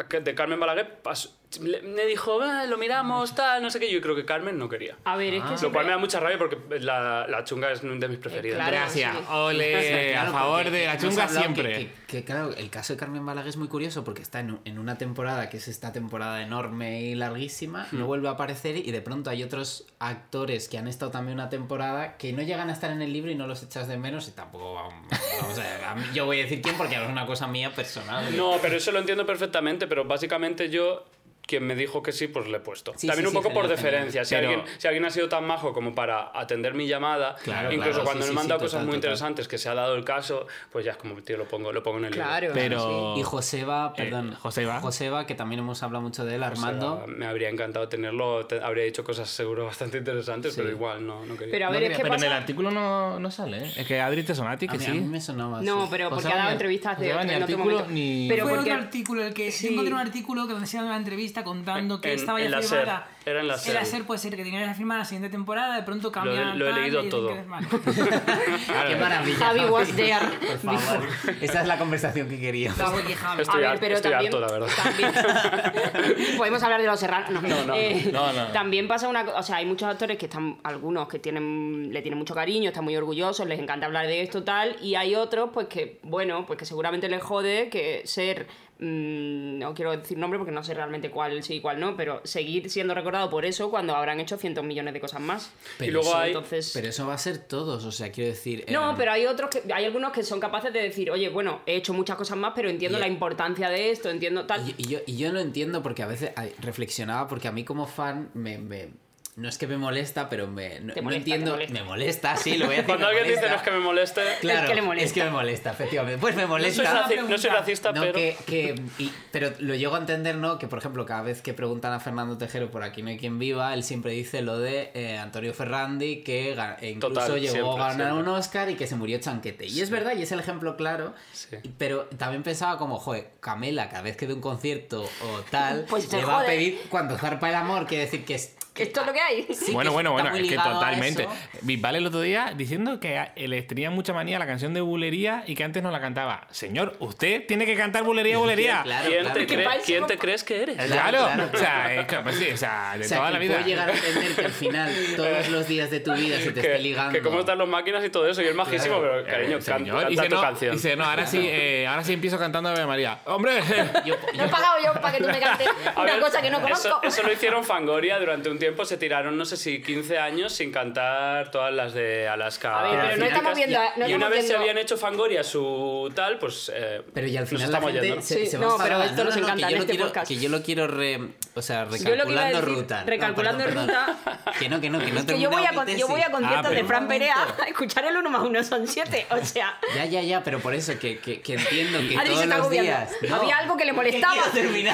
de Carmen Balaguer pasó- me dijo, "Ah, lo miramos, tal, no sé qué. Yo creo que Carmen no quería. A ver, es que Lo siempre- cual me da mucha rabia porque la, la chunga es una de mis preferidas. claro. Gracias. sí. Ole, [LAUGHS] Claro, a favor de la chunga siempre. Que, que- que, claro, el caso de Carmen Balaguer es muy curioso porque está en, en una temporada que es esta temporada enorme y larguísima, Hmm. no vuelve a aparecer y de pronto hay otros actores que han estado también una temporada que no llegan a estar en el libro y no los echas de menos y tampoco vamos, a ver, a mí- yo voy a decir quién porque es una cosa mía personal. No, pero eso lo entiendo perfectamente, pero básicamente yo, quien me dijo que sí, pues le he puesto. Sí, También sí, un sí, poco por deferencia. Si, Pero- alguien, si alguien ha sido tan majo como para atender mi llamada, Claro, incluso claro, cuando sí, me sí, han dado sí, cosas total, muy total. interesantes que se ha dado el caso, pues ya es como, tío, lo pongo, lo pongo en el libro. Claro. Pero. Y Joseba, perdón, Eh, Joseba. Joseba, que también hemos hablado mucho de él, Armando. me habría encantado tenerlo, te- habría dicho cosas seguro bastante interesantes, pero igual no, no quería. Pero a No ver, quería- que pero en el pasa. artículo no, no sale, ¿eh? Es que Adri te sonati a, que mí, sí. a mí me sonaba No, pero porque Joseba ha dado entrevistas de Joseba otro, ni en otro artículo momento. ni- Pero Fue porque otro artículo el que Sí. yo encontré un artículo que donde hacía una entrevista contando que En- estaba ya en la. Era en la SER. Era SER, puede ser que tenía ya firmada la siguiente temporada, de pronto cambian. lo he tal, leído todo. que- vale. [LAUGHS] [LAUGHS] Qué maravilla. Javi was there. Por [LAUGHS] favor. Esa es la conversación que quería. Vamos, que Javi. Estoy a ver, pero estoy también, harto, la verdad. también- podemos hablar de los serranos. No, no, Eh, no, no. También pasa una cosa, o sea, hay muchos actores que están, algunos que tienen, le tienen mucho cariño, están muy orgullosos, les encanta hablar de esto tal, y hay otros, pues que, bueno, pues que seguramente les jode que ser, mm, no quiero decir nombre porque no sé realmente cuál sí y cuál no, pero seguir siendo por eso cuando habrán hecho cientos millones de cosas más. Pero y luego eso- hay... Entonces, Pero eso va a ser todos, o sea, quiero decir. no, eh, pero hay otros que hay algunos que son capaces de decir, oye, bueno, he hecho muchas cosas más, pero entiendo Y- la importancia de esto, entiendo tal. Y, y yo, y yo no entiendo porque a veces reflexionaba porque a mí como fan me, me- no es que me molesta, pero me no, molesta, entiendo. molesta. Me molesta, sí, lo voy a decir. Cuando alguien dice molesta. no es que me moleste... [LAUGHS] Claro, Es que le molesta. Es que me molesta, efectivamente. Pues me No soy, molesta. raci- no soy racista, No, pero... que, que- y- pero lo llego a entender, ¿no? Que, por ejemplo, cada vez que preguntan a Fernando Tejero por aquí no hay quien viva, él siempre dice lo de eh, Antonio Ferrandi, que e incluso Total, llegó siempre, a ganar siempre. un Oscar y que se murió chanquete. Y es verdad, y es el ejemplo claro. Sí. Pero también pensaba como, joder, Camela, cada vez que dé un concierto o tal, Pues se le va a pedir cuando zarpa el amor, quiere decir que es... Que esto es lo que hay. sí, bueno, que bueno, bueno, es que a totalmente. Bisbal el otro día diciendo que a- les tenía mucha manía a la canción de Bulería y que antes no la cantaba. Señor, usted tiene que cantar Bulería, [LAUGHS] Bulería. Claro, ¿Quién, claro. te. ¿Quién te crees que eres? Claro, Claro, o sea, es que, pues sí, o sea, de O sea, toda que la vida. puedo llegar a entender que al final [LAUGHS] todos los días de tu vida se te esté Que, ligando. que cómo están las máquinas y todo eso, y es majísimo, Claro. pero cariño, Eh, señor, canta dice, tu no, canción. dice, no, ahora sí, eh, ahora sí empiezo cantando Ave María. ¡Hombre! Yo- No he pagado yo para que tú me cantes A una ver, cosa que no eso, conozco. eso lo hicieron Fangoria durante un tiempo, se tiraron no sé si 15 años sin cantar todas las de Alaska. A ver, pero no estamos viendo- no y estamos una vez se viendo- habían hecho Fangoria su tal, pues. eh, Pero y al nos final la estamos gente yendo. se, Sí, se no, pero esto nos encanta que en yo lo este quiero, podcast. Que yo lo quiero re, o sea, a recalculando decir, ruta. No, recalculando perdón, ruta. perdón. Que no, que no, que no que yo voy, a, yo voy a conciertos Ah, de Fran Perea [LAUGHS] a escuchar el uno más uno son siete. O sea, Ya, ya, ya, pero por eso que, que, que entiendo que Adri se todos está los días... No, Había algo que le molestaba.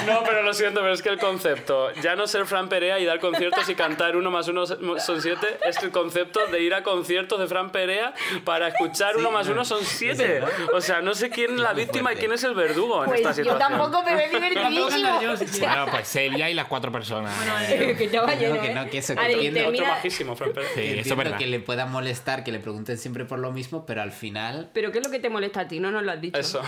No, pero lo siento, pero es que el concepto, ya no ser Fran Perea y dar conciertos conciertos y cantar uno más uno son siete es el concepto de ir a conciertos de Fran Perea para escuchar uno más uno son siete. O sea, no sé quién es la víctima y quién es el verdugo en Pues esta yo situación. tampoco, pero es divertidísimo. yo. Bueno, pues Celia y las cuatro personas. eh, que estaba lleno, que ¿eh? no, que eso, que entiendo. Termina- Fran Perea. Sí, eso verdad. que le pueda molestar, que le pregunten siempre por lo mismo, pero al final Pero ¿qué es lo que te molesta a ti? No nos lo has dicho. Eso.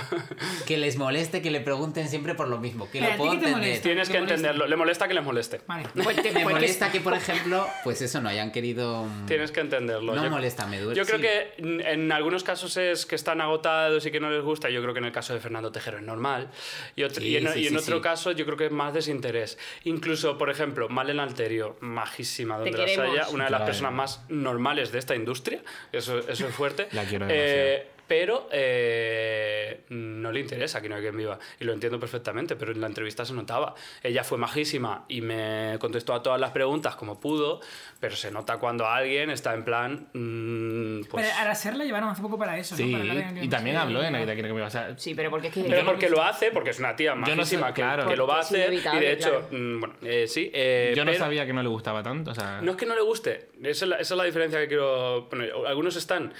que les moleste que le pregunten siempre por lo mismo, que Pero, ¿a lo puedo entender. Tienes ¿Te que entenderlo. Le molesta que les moleste. Vale. Pues te- Me pues que- molesta que, por ejemplo, pues eso, no hayan querido... mm, Tienes que entenderlo. No Yo- molesta, me duele. Yo creo sí. que en algunos casos es que están agotados y que no les gusta. Yo creo que en el caso de Fernando Tejero es normal. Y, otro- Sí, y en, sí, y en sí, otro sí. caso yo creo que es más desinterés. Incluso, por ejemplo, Malen Alterio, majísima donde las haya, una de las Claro. personas más normales de esta industria. Eso, eso es fuerte. [LAUGHS] La quiero Eh, pero eh, no le interesa que no hay quien viva. Y lo entiendo perfectamente, pero en la entrevista se notaba. Ella fue majísima y me contestó a todas las preguntas como pudo, pero se nota cuando alguien está en plan. mm, pues, Pero a la SER la llevaron hace poco para eso, ¿no? Sí, Para de- y también Sí, habló en ¿no? Navidad que me iba a sea, Sí, pero porque es que... pero porque lo hace, porque es una tía Yo no sé, majísima que, claro. que lo va a hacer. Y de hecho, claro. mm, bueno, eh, sí. eh, Yo no pero- sabía que no le gustaba tanto, o sea... No es que no le guste, esa es la, esa es la diferencia que quiero poner. Algunos están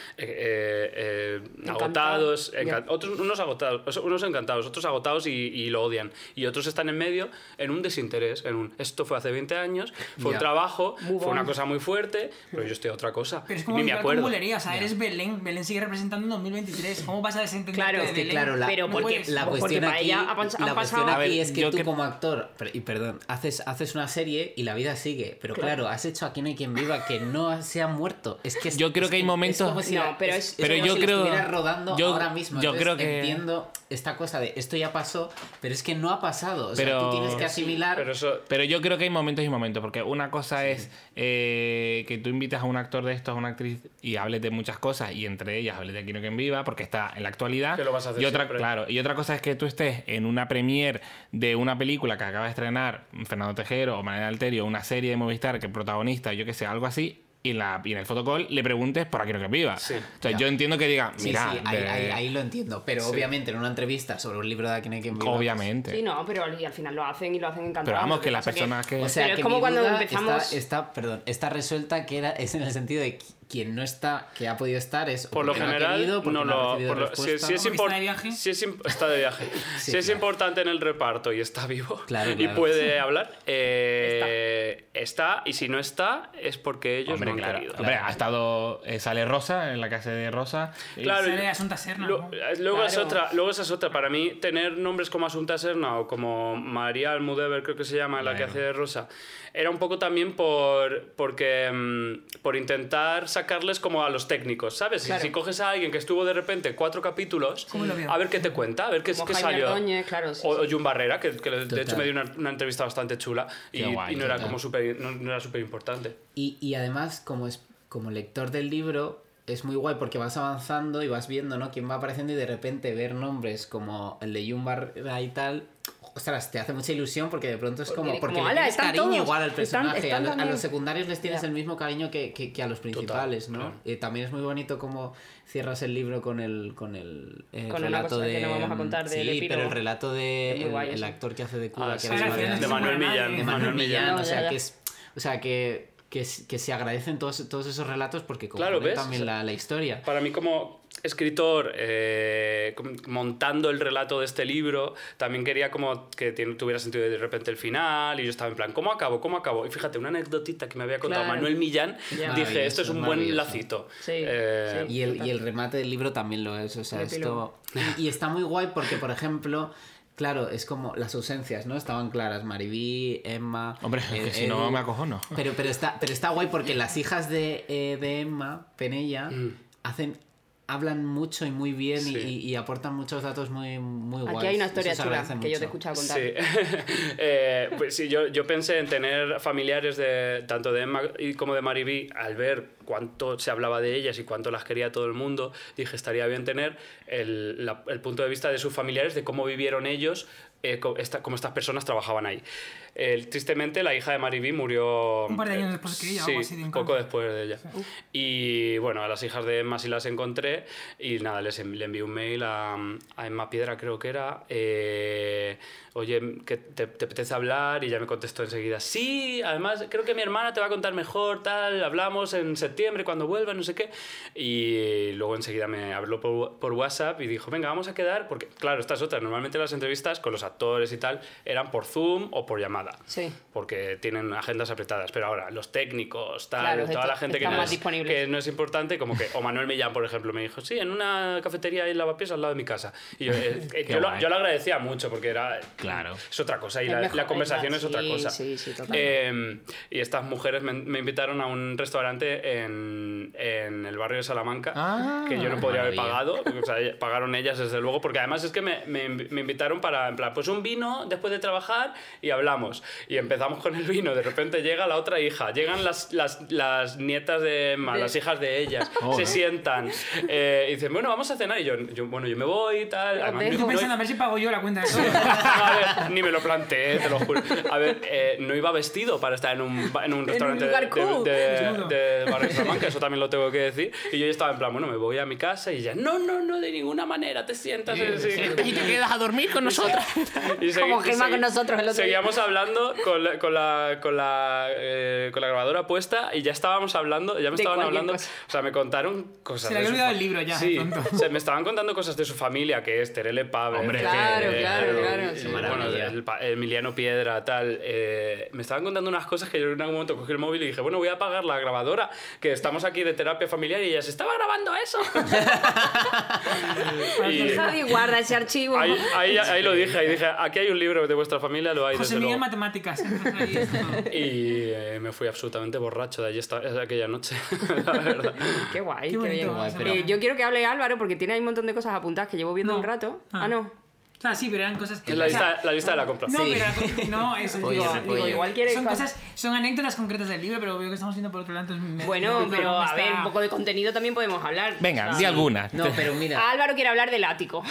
agotados, encan- otros, unos agotados, unos encantados, otros agotados y, y lo odian. Y otros están en medio en un desinterés, en un esto fue hace 20 años, fue Ya. un trabajo, Move fue una cosa muy fuerte, pero yo estoy a otra cosa. Pero es como Ni me acuerdo. con bulería, o sea, eres Belén, Belén sigue representando en 2023. ¿Cómo vas a desentenderte Claro, de es que Belén? claro, la, Pero No porque- puedes. la porque cuestión para aquí, ha pas- la cuestión aquí A ver, es que tú que- como actor, y perdón, haces, haces una serie y la vida sigue, pero claro, has hecho Aquí no hay quien viva que no se ha muerto. Es que es- Yo creo es que hay momentos- es como si No, la- pero es- es- pero como yo creo- rodando yo- ahora mismo. yo Entonces, creo que- entiendo esta cosa de esto ya pasó, pero es que no ha pasado. O sea, Pero- tú tienes que asimilar. Pero eso, Pero yo creo que hay momentos y momentos, porque una cosa es eh, que tú invitas a un actor de estos, a una actriz, y hables de muchas cosas, y entre ellas hables de Aquí no quien viva, porque está en la actualidad. Que lo vas a hacer y otra, siempre. claro, y otra cosa es que tú estés en una premiere de una película que acaba de estrenar Fernando Tejero o Manera Alterio, una serie de Movistar que el protagonista, yo que sé, algo así, y en, la, y en el fotocall le preguntes por Aquí no quien viva. Sí. Entonces Ya. yo entiendo que diga, Sí, mira, sí, ahí, de- ahí- ahí lo entiendo. Pero obviamente en una entrevista sobre un libro de Aquí no hay quien viva. pues, obviamente. Sí, no, pero al, y al final lo hacen y lo hacen encantado. Pero vamos, Lo que las personas que... O sea, Pero es que como mi cuando duda empezamos- Está, está- perdón, está resuelta que era, [LAUGHS] es en el sentido de quien no está, que ha podido estar, es por lo porque no ha general, querido, no no ha lo. recibido por lo- si, si es Porque está impor- de viaje. si es está de viaje. [LAUGHS] Sí, si es claro. importante en el reparto y está vivo Claro, y claro. puede hablar, eh, está. Y si no está, es porque ellos Hombre, no han claro. querido. Hombre, ha estado. eh, sale Rosa en la casa de Rosa. y- Claro, Sale y- Asunta Serna, Lo- ¿no? eh, luego, es otra, luego esa es otra. Para mí, tener nombres como Asunta Serna o como María Almudever, creo que se llama, la que hace de Rosa, era un poco también por, porque, mm, por intentar sacarles como a los técnicos, ¿sabes? Si- Claro. Si, coges a alguien que estuvo de repente cuatro capítulos, a ver qué te cuenta, a ver qué, qué salió. Ordóñez, claro, sí, o, sí. o Jun Barrera, que, que de Total. hecho me dio una, una entrevista bastante chula y, Qué guay, y no era como súper no, no era súper importante. Y, y además, como, es, como lector del libro, es muy guay porque vas avanzando y vas viendo, ¿no? Quién va apareciendo y de repente ver nombres como el de Jun Barrera y tal. Ostras, te hace mucha ilusión porque de pronto es como. Porque como, le "Ala, tienes cariño todos, igual al personaje. están a, los, a también". los secundarios les tienes el mismo cariño que, que- que a los principales, ¿no? claro. Eh, también es muy bonito cómo cierras el libro con el, con el, eh, Con relato cosa de. que no vamos a contar del sí, pero el relato de. El, guay el eso. actor que hace de cura, Ah, que sí, de Manuel Millán. de Manuel Millán, No, o sea ya. que es o sea que, que, s- que se agradecen todos, todos esos relatos porque Claro, ¿ves? también O sea, la, la historia. Para mí como escritor, eh, montando el relato de este libro, también quería como que tuviera sentido de repente el final y yo estaba en plan, ¿cómo acabo? ¿Cómo acabo? Y fíjate, una anecdotita que me había contado Claro. Manuel Millán, dije, esto es un buen lacito. Sí, Eh, sí. Y el, y el remate del libro también lo es, o sea, esto... Y, y está muy guay porque, por ejemplo, claro, es como las ausencias, ¿no? Estaban claras, Maribí, Emma... Hombre, eh, que si no Edu. me acojono. Pero, pero, está, pero está guay porque las hijas de, eh, de Emma, Penella, Mm. hacen... Hablan mucho y muy bien y- Sí. y, y aportan muchos datos muy, muy guays. Aquí hay una historia chula que yo te he escuchado contar. Sí, [LAUGHS] Eh, pues sí, yo, yo pensé en tener familiares de tanto de Emma y como de Maribí, al ver cuánto se hablaba de ellas y cuánto las quería todo el mundo, dije estaría bien tener el, la- el punto de vista de sus familiares, de cómo vivieron ellos eh, esta- cómo estas personas trabajaban ahí. El- tristemente, la hija de Mariby murió... Un par de años después que ella, sí, algo así de un poco después de ella. Y bueno, a las hijas de Emma sí las encontré y nada, les envi- le envié un mail a, a Emma Piedra, creo que era. eh, Oye, que te, te apetece hablar? Y ya me contestó enseguida. Sí, además creo que mi hermana te va a contar mejor, tal. Hablamos en septiembre cuando vuelva, no sé qué. Y luego enseguida me habló por, por WhatsApp y dijo, venga, vamos a quedar. Porque, claro, esta es otra. Normalmente las entrevistas con los actores y tal eran por Zoom o por llamada Sí. porque tienen agendas apretadas. Pero ahora, los técnicos, tal, Claro, toda esto- la gente que no, es, que no es importante, como que, o Manuel Millán, por ejemplo, me dijo, sí, en una cafetería hay lavapiés al lado de mi casa. Y yo, eh, [LAUGHS] eh, yo, lo, yo lo agradecía mucho porque era. Claro. Es otra cosa y la, mejor, la conversación es es otra sí, cosa. sí. Eh, y estas mujeres me, me invitaron a un restaurante en, en el barrio de Salamanca Ah, que yo no podría haber pagado. O sea, pagaron ellas, desde luego, porque además es que me, me, me invitaron para, en plan, pues un vino después de trabajar y hablamos. Y empezamos con el vino. De repente llega la otra hija, llegan las, las, las nietas de Emma, De- las hijas de ellas, Oh, se ¿eh? sientan eh, y dicen, bueno, vamos a cenar. Y yo, yo, bueno, yo me voy y tal. Además, dejo. Estoy no- pensando a ver si pago yo la cuenta de [LAUGHS] a ver, ni me lo planteé, te lo juro. A ver, eh, no iba vestido para estar en un, en un restaurante de, cool. de, de, Desnudo. de Barrio de Salamanca, eso también lo tengo que decir. Y yo ya estaba en plan, bueno, me voy a mi casa y ya, no, no, no, de ninguna manera te sientas. así". Y te quedas a dormir con nosotros. [LAUGHS] Y segui- [LAUGHS] Como Gemma con nosotros el otro día. Seguíamos hablando con la, con la, con la, eh, con la grabadora puesta y ya estábamos hablando, ya me De estaban hablando, cosa. o sea, me contaron cosas. Se le había olvidado el libro ya, Sí, se me estaban contando cosas de su familia, que es Terele Pave. Hombre, Claro, que- claro, eh, claro, y, bueno. El pa- Emiliano Piedra, tal. eh, me estaban contando unas cosas que yo en algún momento cogí el móvil y dije, bueno, voy a apagar la grabadora, que estamos aquí de terapia familiar y ella se estaba grabando eso. [LAUGHS] y Javi, guarda ese archivo. ahí, ahí, ahí lo dije, ahí dije, aquí hay un libro de vuestra familia, lo hay José desde Miguel luego. Matemáticas. [LAUGHS] Y eh, me fui absolutamente borracho de allí esta, aquella noche, [LAUGHS] la verdad. Qué guay, Qué qué, bonito, bien. Guay, pero- Eh, yo quiero que hable Álvaro porque tiene ahí un montón de cosas apuntadas que llevo viendo No. un rato. Ah, Ah. no. O sea, sí, pero eran cosas que... Es la o sea, lista, la lista de la compra. No, Sí. pero no, eso Oye, digo, repollo. digo, igual quiere son cosas, son anécdotas concretas del libro, pero veo que estamos yendo por otro lado. entonces me- Bueno, me- pero me a está- ver, un poco de contenido también podemos hablar. Venga, sea, di alguna. No, pero mira. [LAUGHS] Álvaro quiere hablar del ático.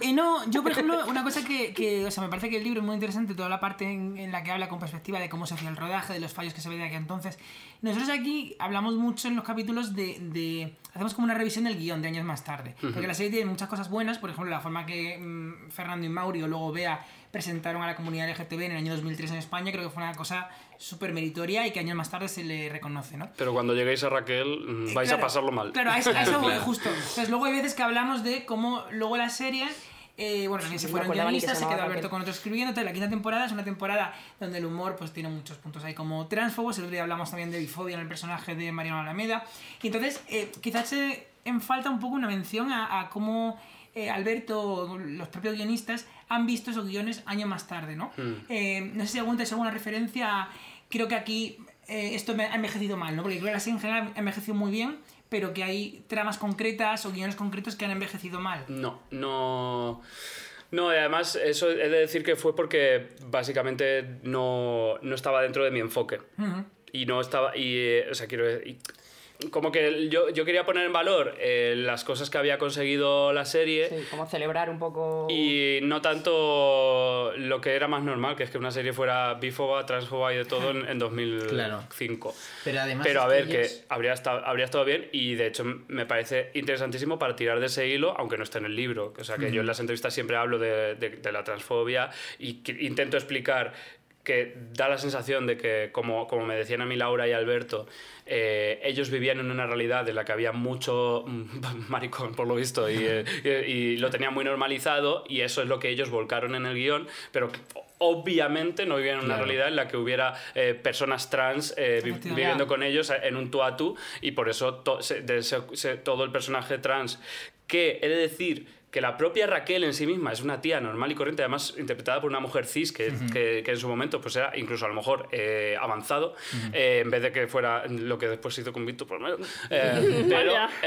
Eh, no, yo por ejemplo, una cosa que, que, o sea, me parece que el libro es muy interesante, toda la parte en, en la que habla con perspectiva de cómo se hacía el rodaje, de los fallos que se veían aquí entonces. Nosotros aquí hablamos mucho en los capítulos de, de- hacemos como una revisión del guion de años más tarde, porque la serie tiene muchas cosas buenas, por ejemplo, la forma que mm, Fernando y Mauri o luego Bea presentaron a la comunidad LGTB en el año 2003 en España, creo que fue una cosa súper meritoria y que años más tarde se le reconoce, ¿no? Pero cuando lleguéis a Raquel mm, vais Claro, a pasarlo mal. Claro, a eso, a eso [LAUGHS] justo. Entonces, luego hay veces que hablamos de cómo luego la serie. Eh, bueno, también se fueron guionistas, se se quedó Alberto con otro escribiendo. Entonces, la quinta temporada es una temporada donde el humor pues tiene muchos puntos ahí como transfobos. El otro día hablamos también de bifobia en el personaje de Mariano Alameda. Y entonces, eh, quizás se en falta un poco una mención a, a cómo eh, Alberto o los propios guionistas han visto esos guiones años más tarde, ¿no? Eh, no sé si alguna, alguna referencia. a- Creo que aquí eh, esto me ha envejecido mal, ¿no? Porque creo que la serie en general ha envejecido muy bien, pero que hay tramas concretas o guiones concretos que han envejecido mal. No, no. No, y además eso he de decir que fue porque básicamente no, no estaba dentro de mi enfoque. Y no estaba. Y, eh, o sea, quiero decir. Como que yo, yo quería poner en valor eh, las cosas que había conseguigido la serie. Sí, como celebrar un poco. Y no tanto lo que era más normal, que es que una serie fuera bifoba, transfoba y de todo en, en 2005. Pero además. Pero a ver, ellos- que habría estado, habría estado bien y de hecho me parece interesantísimo para tirar de ese hilo, aunque no esté en el libro. O sea, que yo en las entrevistas siempre hablo de, de- de la transfobia y que intento explicar que da la sensación de que, como, como me decían a mí Laura y Alberto, eh, ellos vivían en una realidad en la que había mucho mm, [LAUGHS] maricón, por lo visto, y, eh, y- y lo tenían muy normalizado, y eso es lo que ellos volcaron en el guion, pero obviamente no vivían en una Claro. realidad en la que hubiera eh, personas trans vi- viviendo con ellos en un tú a tú, y por eso to- se- de ese- se- todo el personaje trans, que he de decir que la propia Raquel en sí misma es una tía normal y corriente, además interpretada por una mujer cis que, que, que en su momento pues era incluso a lo mejor eh, avanzado, eh, en vez de que fuera lo que después se hizo con Víctor Palmero. Eh, [LAUGHS] pero, [LAUGHS]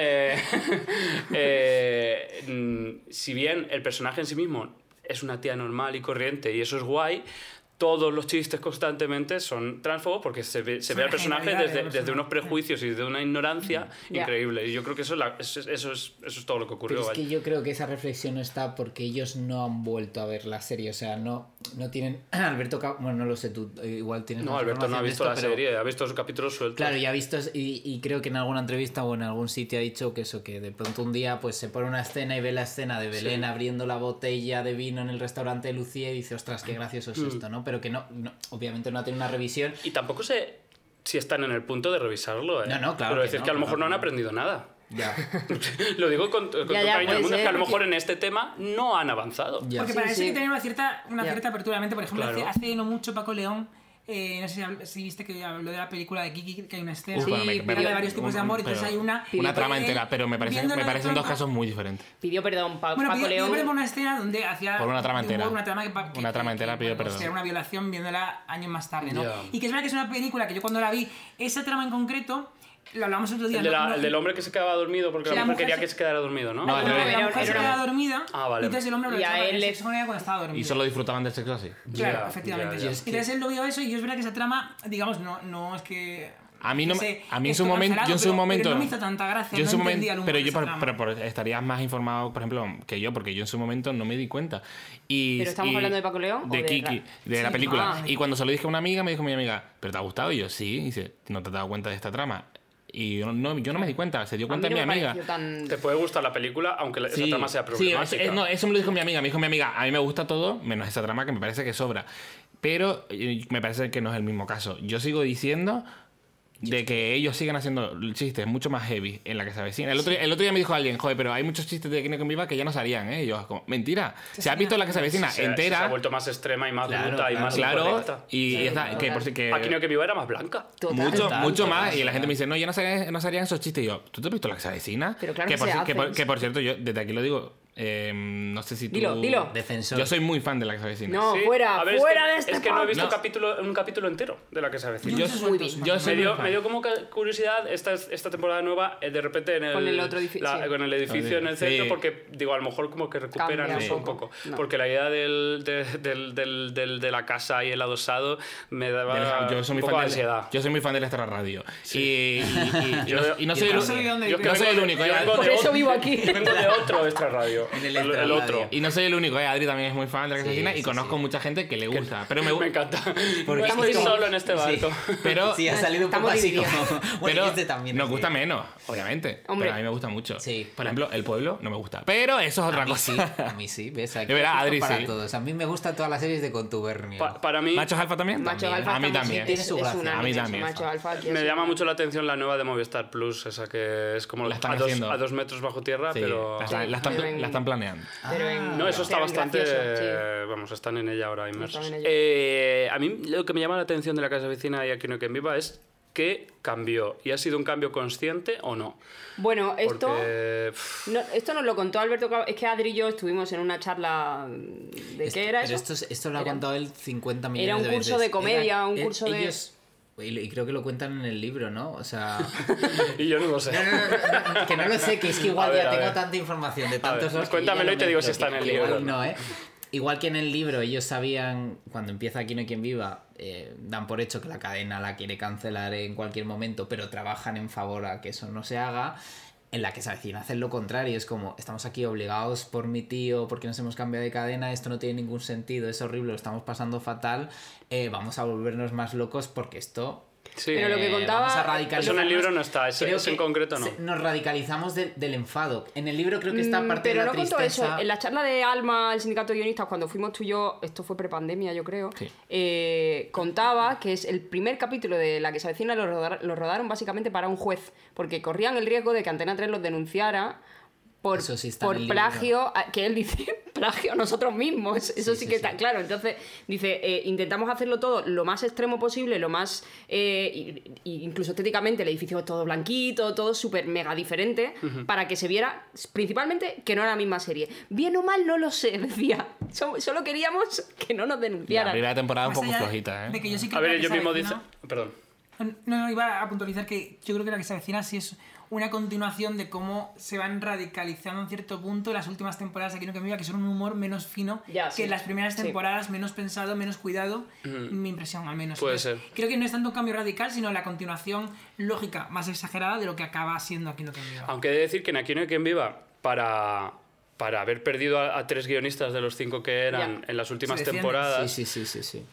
eh, mm, si bien el personaje en sí mismo es una tía normal y corriente y eso es guay, todos los chistes constantemente son transfobos porque se ve, se ve al personaje desde, desde unos prejuicios y de una ignorancia increíble. Y yo creo que eso es, la- eso, es- eso es, eso es todo lo que ocurrió. Pero es que yo creo que esa reflexión no está porque ellos no han vuelto a ver la serie. O sea, no, no tienen. [CLEARS THROAT] Alberto. Bueno, no lo sé, tú eh, igual tienes. No, Alberto no ha visto esto, la pero- serie, ha visto los capítulos sueltos. Claro, ya ha visto. Y, y creo que en alguna entrevista o en algún sitio ha dicho que eso, que de pronto un día pues se pone una escena y ve la escena de Belén Sí. abriendo la botella de vino en el restaurante de Lucía y dice, ostras, qué gracioso es Mm. esto, ¿no? Pero que no, no- obviamente no ha tenido una revisión. Y tampoco sé si están en el punto de revisarlo. ¿eh? No, no, claro Pero que decir no, que a lo mejor no han que aprendido nada. Ya. [LAUGHS] Lo digo con, con todo Ya, ya, cariño puede mundo, es que a lo ser, mejor en este tema no han avanzado. Ya. Porque Sí, para eso sí. hay que tener una cierta, una cierta apertura. Por ejemplo, Claro. hace, hace no mucho Paco León, eh, no sé si, viste que habló de la película de Kiki, que hay una escena Sí, bueno, me- pero me- habla de varios tipos de amor, pero entonces hay una... Una trama entera, pero me, parece, me parecen dos casos muy diferentes. Pidió perdón Pa- Bueno, Paco pidió, pidió León. perdón por una escena donde hacía... Por una trama entera. Una trama, que, pa- que- Una trama que- entera que, pidió pues, perdón. Era una violación viéndola años más tarde, ¿no? Y que es verdad que es una película que yo cuando la vi, esa trama en concreto, lo hablamos otro día. El, de la- no- no- el del hombre que se quedaba dormido porque la la mujer mujer quería se- que se quedara dormido, ¿no? No, No, la Era- mujer se quedaba dormida Ah, vale. y entonces el hombre Y a aprovechaba para él sexo con ella cuando estaba dormido. Y solo disfrutaban del sexo así. Claro, Ya, efectivamente. ya. Es que- Entonces él lo vio eso y yo es verdad que esa trama, digamos, no, no es que... A mí, no, me- a mí en su momento, yo en su pero- momento, pero no me hizo tanta gracia, yo en no su el momento, pero de yo por- por- estarías más informado, por ejemplo, que yo, porque yo en su momento no me di cuenta. Y, ¿Pero estamos y- hablando de Paco León o De de Kiki, de la Sí, película. ah. Y cuando se lo dije a una amiga, me dijo mi amiga, ¿pero te ha gustado? Y yo, sí. Y dice, ¿no te has dado cuenta de esta trama? Y yo no, yo no me di cuenta, se dio A cuenta mí no mi me amiga. tan... Te puede gustar la película, aunque la- esa trama sea Sí, problemática. es- es- no, eso me lo dijo mi amiga. Me dijo mi amiga, a mí me gusta todo, menos esa trama que me parece que sobra. Pero eh, me parece que no es el mismo caso. Yo sigo diciendo de que ellos siguen haciendo chistes mucho más heavy en la que se avecina. El otro, día- el otro día me dijo alguien, joder, pero hay muchos chistes de Kine con Viva que ya no salían, ¿eh? Y yo, como, mentira. Se ha visto la que se avecina Se, se entera. ha vuelto más extrema y más Claro, bruta y más Claro, y ya está, que por si que Aquí no que viva era más blanca. Total. mucho, Total, mucho total, más. Y la gente me dice, no, ya no se, no se harían esos chistes. Y yo, ¿tú te has visto la que se avecina? Pero claro que, que por, se ci- que, por, hacen. que por cierto, yo desde aquí lo digo, eh, no sé si tú... Dilo, dilo. Defensor. Yo soy muy fan de la que se avecina. No, Sí. fuera, A ver, es fuera que- de este Es que no he visto No. capítulo, un capítulo entero de la que se avecina. Yo, Muy bien. yo Me soy muy dio, fan. me dio como curiosidad esta, esta temporada nueva, eh, de repente en el, Con el otro edifi- la- sí. con el edificio en el Sí. centro, porque digo, a lo mejor como que recuperan Cambia eso un un poco. poco. No. Porque la idea del, de, del, del, del- de la casa y el adosado me daba Del- yo soy un muy poco fan de ansiedad. yo soy muy fan de Extra Radio. Y, y, y- y [LAUGHS] Yo- no, y no soy yo el, también. ¿dónde Yo no soy el único. yo vengo Por de eso otro- vivo aquí. [LAUGHS] Vengo de otro extra radio. En el el, el otro. Y no soy el único, eh. Adri también es muy fan de la que se Sí, y sí, conozco sí. mucha gente que le gusta. Pero me, [LAUGHS] Me gusta. encanta. Porque no estoy estamos- solo en este barco. [LAUGHS] Pero, Sí, ha salido un poco así como. [LAUGHS] Bueno, pero este también. nos así. gusta menos, obviamente. Hombre. Pero a mí me gusta mucho. Sí. Por ejemplo, El Pueblo no me gusta. Pero eso es otra A mí cosa. sí, a mí sí, ¿ves? Aquí De verdad, Adri, para sí. todos. A mí me gustan todas las series de contubernio. Pa- para mí ¿Machos alfa también? Macho También. alfa A mí también. Tiene su gracia. A mí también. Me llama mucho la atención la nueva de Movistar Plus, esa que es como La a están dos, haciendo. a dos metros bajo tierra, Sí, pero... la, están- la están, planeando. Pero en- No, eso está bastante... gracioso, sí. Vamos, están en ella ahora inmersos. Ella. Eh, a mí lo que me llama la atención de la Casa Vecina y Aquí no hay quien viva es que cambió. ¿Y ha sido un cambio consciente o no? Bueno, esto... Porque... No, esto nos lo contó Alberto Cabo. Es que Adri y yo estuvimos en una charla de Esto- qué era pero eso. Esto, es- esto lo ha Era- contado él 50 millones era un de curso veces. de comedia, Era- un curso de- ellos- Y creo que lo cuentan en el libro, ¿no? O sea. [LAUGHS] Y yo no lo sé. No, no, no, no, que no lo sé, que es que igual ver, ya tengo tanta información de tantos ver, cuéntamelo y te digo si está en el libro, no, ¿eh? Igual que en el libro ellos sabían, cuando empieza Aquí no hay quien viva, eh, dan por hecho que la cadena la quiere cancelar en cualquier momento, pero trabajan en favor a que eso no se haga. En la que se avecina hacen lo contrario, es como, estamos aquí obligados por mi tío, porque nos hemos cambiado de cadena, esto no tiene ningún sentido, es horrible, lo estamos pasando fatal, eh, vamos a volvernos más locos porque esto Sí. Pero lo que eh, contaba- Eso en el libro no está, ese en concreto no. Nos radicalizamos del- del enfado. En el libro creo que está Mm, parte pero de la no contó eso. En la charla de Alma, el sindicato de guionistas, cuando fuimos tú y yo, esto fue prepandemia, yo creo, Sí. eh, contaba que es el primer capítulo de La que se avecina lo, rodar- lo rodaron básicamente para un juez, porque corrían el riesgo de que Antena 3 los denunciara por, Eso sí está por en el libro. plagio, a- que él dice [LAUGHS] plagio a nosotros mismos. Eso sí, sí, que sí. está claro. Entonces, dice, eh, intentamos hacerlo todo lo más extremo posible, lo más. eh, y- y incluso estéticamente, el edificio es todo blanquito, todo súper mega diferente, para que se viera, principalmente, que no era la misma serie. Bien o mal, no lo sé, [LAUGHS] decía. So- Solo queríamos que no nos La denunciaran. primera temporada un poco flojita, De ¿eh? que yo sí creo A ver, la que ellos se mismos dicen... Perdón. No, no, iba a puntualizar que yo creo que la que se avecina sí es una continuación de cómo se van radicalizando en cierto punto las últimas temporadas de Aquí no que me viva, que son un humor menos fino Ya, que sí. las primeras Sí. temporadas, menos pensado, menos cuidado, mi impresión al menos. Puede Entonces, ser. Creo que no es tanto un cambio radical, sino la continuación lógica más exagerada de lo que acaba siendo Aquí no que me viva. Aunque he de decir que en Aquí no hay quien viva, para, para haber perdido a, a tres guionistas de los cinco que eran en las últimas temporadas, Sí, sí, sí, sí, sí.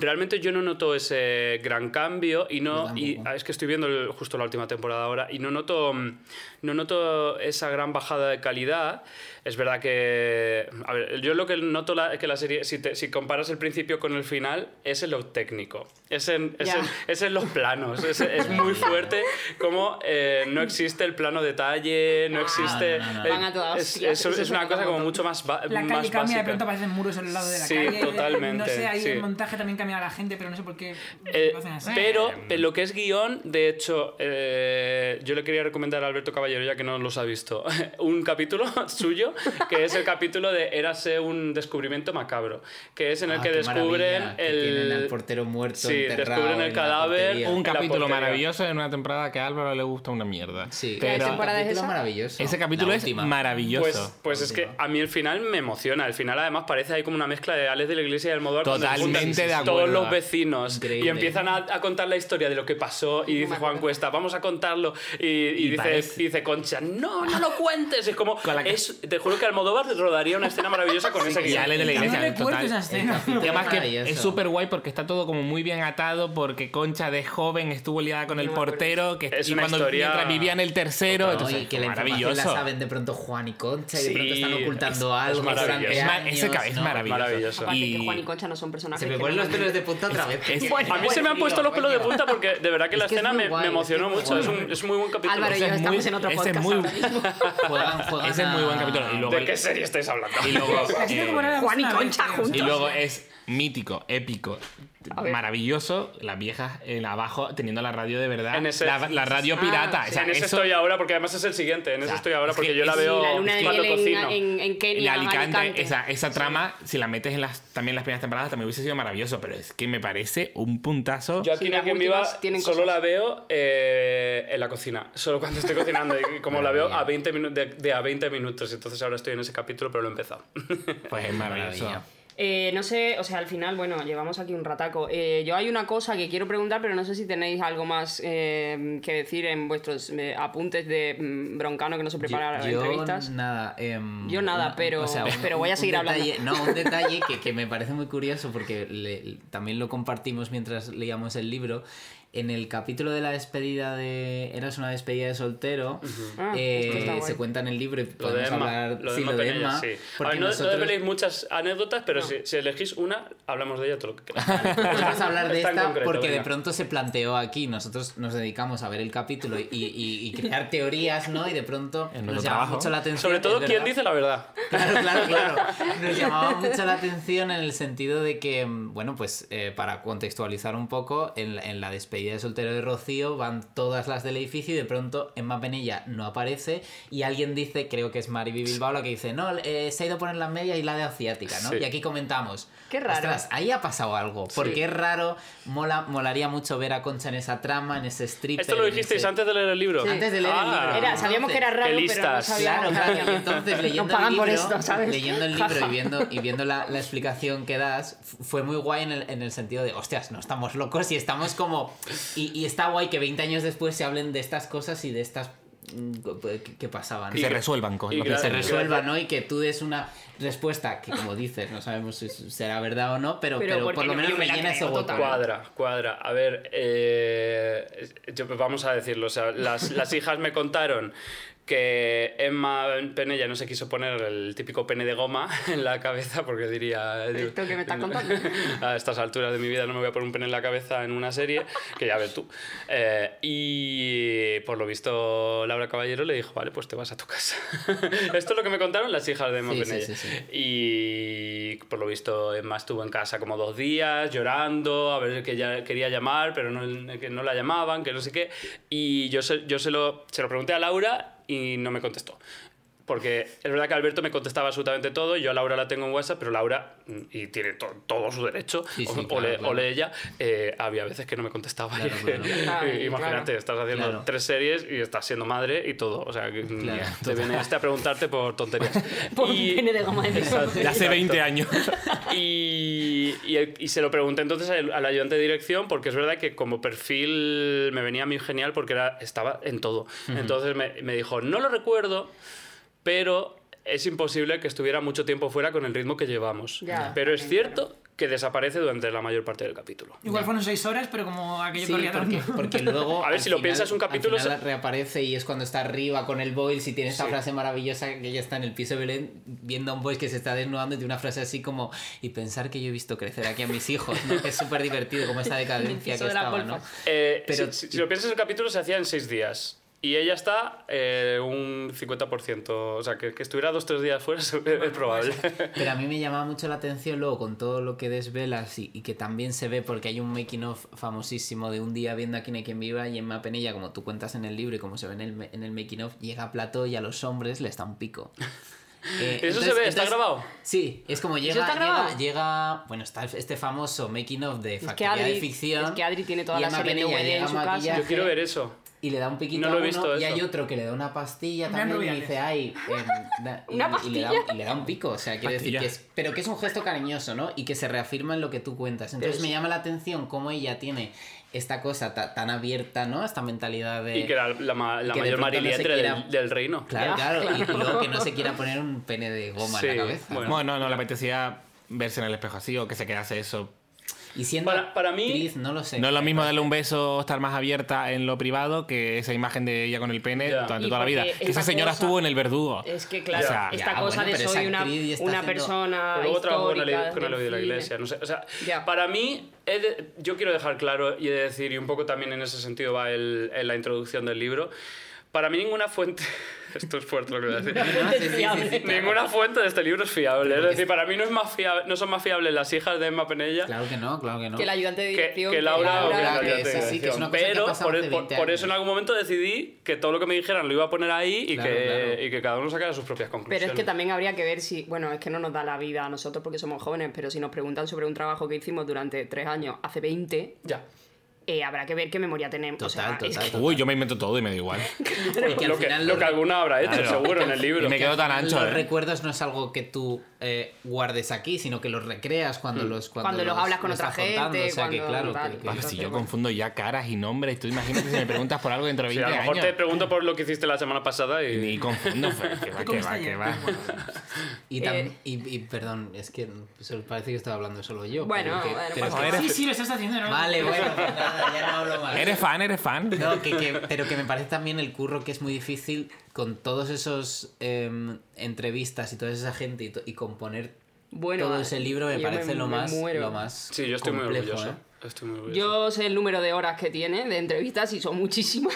realmente yo no noto ese gran cambio y no y es que estoy viendo el- justo la última temporada ahora y no noto mm, no noto esa gran bajada de calidad. Es verdad que a ver yo lo que noto la, que la serie si, te- si comparas el principio con el final es en lo técnico. Es en, es Ya. en, es en los planos. Es, es muy fuerte como eh, no existe el plano detalle no existe no, no, no. eh, Es, una cosa como mucho más, La más calle cambia, de pronto aparecen muros en el lado de la Sí, calle. totalmente, No sé, ahí sí. el montaje también cambia a la gente, pero no sé por qué Eh, lo hacen así. pero en lo que es guion, de hecho, eh, yo le quería recomendar a Alberto Caballero, ya que no los ha visto, [LAUGHS] un capítulo [LAUGHS] suyo, que es el capítulo de Érase un descubrimiento macabro, que es en el Ah, que descubren que el... tienen al portero muerto Sí, enterrado descubren el en la cadáver. Un la capítulo maravilloso en una temporada que a Álvaro le gusta una mierda. Sí, ¿Qué Pero temporada es esa? maravilloso. ese capítulo La es maravilloso. Pues, pues es que a mí el final me emociona. El final además parece ahí como una mezcla de Alex de la Iglesia y el Almodóvar. donde se Totalmente de Todos acuerdo. los vecinos. Increíble. Y empiezan a, a contar la historia de lo que pasó. Y dice Juan Cuesta, vamos a contarlo. Y, y dice, parece- dice Concha, no, no lo cuentes. Es como, [LAUGHS] es, te juro que Almodóvar rodaría una escena maravillosa con ese y guion. Ale de la no iglesia, total. esa escena. El Y además que Maravilloso. es súper guay porque está todo como muy bien atado porque Concha de joven estuvo liada con el portero que Es y una cuando historia- mientras vivía en el tercero No, entonces y que la información maravilloso la saben de pronto Juan y Concha de pronto están ocultando es- es algo maravilloso. Es ma- años, ese ca- es ¿no? maravilloso, Maravilloso. Aparte Y- que Juan y Concha no son personajes. Se me ponen los pelos de punta otra [LAUGHS] vez. es- Bueno, A mí se me han puesto los pelos de punta porque de verdad que la Es que es escena me, guay, me es emocionó es mucho. Es un, es un muy buen capítulo. Álvaro y yo es estamos muy- en otro ese es podcast muy-. Juegan, [LAUGHS] juegan ese es muy buen capítulo y luego ¿De qué serie estáis hablando? y luego [LAUGHS] eh, Juan y Concha creo. Y luego es mítico, épico, maravilloso, las viejas en abajo teniendo la radio de verdad. En ese- la, la radio Ah, pirata. sí. o sea, en ese eso- estoy ahora, porque además es el siguiente. En ese sea, estoy ahora es que porque yo la veo la luna de cuando cocino. en, en, en en Kenia, Alicante, esa, esa trama, si la metes en las, también en las primeras temporadas, también hubiese sido maravilloso, pero es que me parece un puntazo. Yo aquí Sí, en Viva solo cosas. la veo eh, en la cocina, [LAUGHS] solo cuando estoy cocinando. Y como la veo a 20 minu- de, de a 20 minutos, entonces ahora estoy en ese capítulo, pero lo he empezado. [LAUGHS] Pues es maravilloso. Eh, no sé, o sea, al final, bueno, llevamos aquí un rataco. Eh, yo hay una cosa que quiero preguntar, pero no sé si tenéis algo más eh, que decir en vuestros eh, apuntes de mm, broncano que no se prepara yo, entrevistas. nada. em, Yo nada, pero- pero voy a seguir hablando. No, un [LAUGHS] detalle que, que me parece muy curioso porque le- también lo compartimos mientras leíamos el libro. En el capítulo de la despedida de. Eras una despedida de soltero. Ah, eh, guay. se cuenta en el libro y Lo de podemos Emma. hablar. Lo de sí, Emma lo de Penella, Emma. sí. Porque ver, no, no nosotros- develéis muchas anécdotas, pero si, si elegís una, hablamos de ella todo lo que queráis. Vamos a hablar de esta concreto, porque de pronto se planteó aquí. Nosotros nos dedicamos a ver el capítulo y, y- y crear teorías, ¿no? Y de pronto En nos llamaba mucho la atención. Sobre todo, ¿quién dice la verdad? Claro, claro, claro. [LAUGHS] Nos llamaba mucho la atención en el sentido de que, mm, bueno, pues eh, para contextualizar un poco, en, en la despedida de soltero de Rocío van todas las del edificio y de pronto Emma Penella no aparece y alguien dice, creo que es Mariby Bilbao, la que dice, no, eh, se ha ido a poner las medias y la de asiática, ¿no? Sí. Y aquí comentamos. Qué raro. "Ostras, ahí ha pasado algo. Porque Sí. es raro, mola, molaría mucho ver a Concha en esa trama, en ese strip. ¿Esto lo dijisteis antes de leer el libro? Sí. Antes de leer el libro. Era, sabíamos que era raro, pero no listas. sabíamos Claro, claro. Y entonces leyendo el libro, esto, ¿sabes? leyendo el libro y [LAUGHS] viendo, y viendo la, la explicación que das, fue muy guay en el, en el sentido de, hostias, no estamos locos y estamos como... Y, y está guay que 20 años después se hablen de estas cosas y de estas mm, que, que pasaban. Que se resuelvan con y lo que se se gracias. resuelva, ¿no? Y que tú des una respuesta que, como dices, no sabemos si será verdad o no, pero, Pero por lo no, menos yo me rellena ese total. Cuadra, cuadra. A ver, eh, yo- vamos a decirlo. O sea, las, las hijas me contaron que Emma Penella no se quiso poner el típico pene de goma [LAUGHS] en la cabeza porque diría... ¿Esto que me estás contando? [LAUGHS] A estas alturas de mi vida no me voy a poner un pene en la cabeza en una serie, que ya ves tú. Eh, y por lo visto Laura Caballero le dijo, vale, pues te vas a tu casa. [LAUGHS] Esto es lo que me contaron las hijas de Emma sí, Penella. sí, sí. Y por lo visto Emma estuvo en casa como dos días llorando, a ver que ya quería llamar, pero no, que no la llamaban, que no sé qué. Y yo se, yo se, lo, se lo pregunté a Laura y no me contestó. Porque es verdad que Alberto me contestaba absolutamente todo, yo a Laura la tengo en WhatsApp, pero Laura, mm, y tiene to- todo su derecho, Sí, sí, o, claro, o le, claro. o le ella, eh, había veces que no me contestaba. Claro, [LAUGHS] claro. Ay, Imagínate, claro. estás haciendo Claro. tres series y estás siendo madre y todo, o sea, que mm, Claro, te viene este a preguntarte por tonterías. [LAUGHS] Por Y- un pene de goma de hace 20 años. [LAUGHS] Y, y- y se lo pregunté entonces al, al ayudante de dirección porque es verdad que como perfil me venía muy genial porque era, estaba en todo. Entonces me, me dijo, no lo recuerdo, pero es imposible que estuviera mucho tiempo fuera con el ritmo que llevamos. Ya, pero es cierto que desaparece durante la mayor parte del capítulo. Igual fueron seis horas, pero como aquello Sí, corría porque, tanto. porque luego. [LAUGHS] A ver, si lo final- piensas, un capítulo Al final se- reaparece y es cuando está arriba con el Boyle. Si tiene esta Sí. frase maravillosa que ella está en el piso de Belén viendo a un Boyle que se está desnudando y tiene una frase así como. Y pensar que yo he visto crecer aquí a mis hijos, ¿no? Es súper divertido como esta decadencia que de estaba. ¿no? Eh, Pero- si, si- si lo piensas, el capítulo se hacía en seis días. Y ella está eh, un 50%. O sea, que, que estuviera dos o tres días fuera [LAUGHS] es, es probable. Pero a mí me llamaba mucho la atención luego con todo lo que desvelas y, y que también se ve porque hay un making of famosísimo de un día viendo a quien hay quien viva y en Penella, como tú cuentas en el libro y como se ve en el, en el making of, llega a plató y a los hombres les da un pico. [LAUGHS] Eh, ¿Eso se ve? ¿Está grabado? Sí, es como llega, está grabado? llega, llega- bueno, está este famoso making of de que Factoría de Adri- Ficción. es que Adri tiene toda la serie llega en su casa. Yo quiero ver eso. Y le da un piquito No lo he a uno, visto y eso. hay otro que le da una pastilla también y dice, ay, em, da- y, [LAUGHS] ¿Una y le da, pastilla? y le da un pico, o sea, quiere decir que es, pero que es un gesto cariñoso, ¿no? Y que se reafirma en lo que tú cuentas. Entonces Pero me llama la atención cómo ella tiene esta cosa ta- tan abierta, ¿no? Esta mentalidad de... Y que era la, ma- la que de mayor pronto no se marilientre quiera- del, del reino. Claro, claro, y- luego que no se quiera [LAUGHS] poner un pene de goma en Sí, la cabeza. bueno. Bueno, no, no le apetecía verse en el espejo así o que se quedase eso. Y siendo Para- para mí- actriz, no lo sé. No es lo mismo darle un beso o estar más abierta en lo privado que esa imagen de ella con el pene durante Y toda la vida. Que esa señora cosa- estuvo en el verdugo. Es que, claro, O sea, esta ya, cosa bueno, de soy una, persona Pero luego trabajó con la, ley- con la ley de la iglesia. No sé, o sea, para mí, de- yo quiero dejar claro y he de decir, y un poco también en ese sentido va el, en la introducción del libro, para mí ninguna fuente, [LAUGHS] esto es fuerte lo que voy a decir, No, sí, sí, sí, sí, claro. ninguna fuente de este libro es fiable. Es decir, para mí no, es más fiable, no son más fiables las hijas de Emma Penella Claro que no, claro que no. Que el ayudante de dirección. que Laura, o que la ayudante de dirección. Pero pasado por, hace por- 20 por eso en algún momento decidí que todo lo que me dijeran lo iba a poner ahí y, Claro, que, claro. y que cada uno sacara sus propias Pero conclusiones. es que también habría que ver si, bueno, es que no nos da la vida a nosotros porque somos jóvenes, pero si nos preguntan sobre un trabajo que hicimos durante tres años, hace 20, Ya. Eh, habrá que ver qué memoria tenemos. o sea, Total, es total. que- Uy, yo me invento todo y me da igual. [LAUGHS] Y que Lo que, lo que alguna habrá hecho, Claro. seguro, en el libro. Y me quedo tan ancho, Los ¿eh? recuerdos no es algo que tú eh, guardes aquí, sino que los recreas cuando Mm. los cuando, Cuando los hablas con los otra contando, gente, O sea, que claro, tal. que- que- si yo confundo ya caras y nombres, tú imagínate si me preguntas por algo dentro de Sí, 20 a lo mejor años. te pregunto por lo que hiciste la semana pasada y... Ni confundo, fue, [LAUGHS] que va, ¿Cómo que va, que va. Y, tam- Eh. y, y, perdón, es que pues, parece que estaba hablando solo yo. Bueno, pero bueno. Sí, sí, lo estás haciendo, ¿no? Vale, bueno, pues nada, ya no hablo más. ¿Eres fan? ¿Eres fan? No, que, que- pero que me parece también el curro que es muy difícil con todos esos em, entrevistas y toda esa gente y, to- y componer Bueno, todo ese libro me parece me- lo, me más, muero. lo más Sí, yo estoy muy orgulloso. ¿eh? Estoy muy. Yo sé el número de horas que tiene de entrevistas y son muchísimas.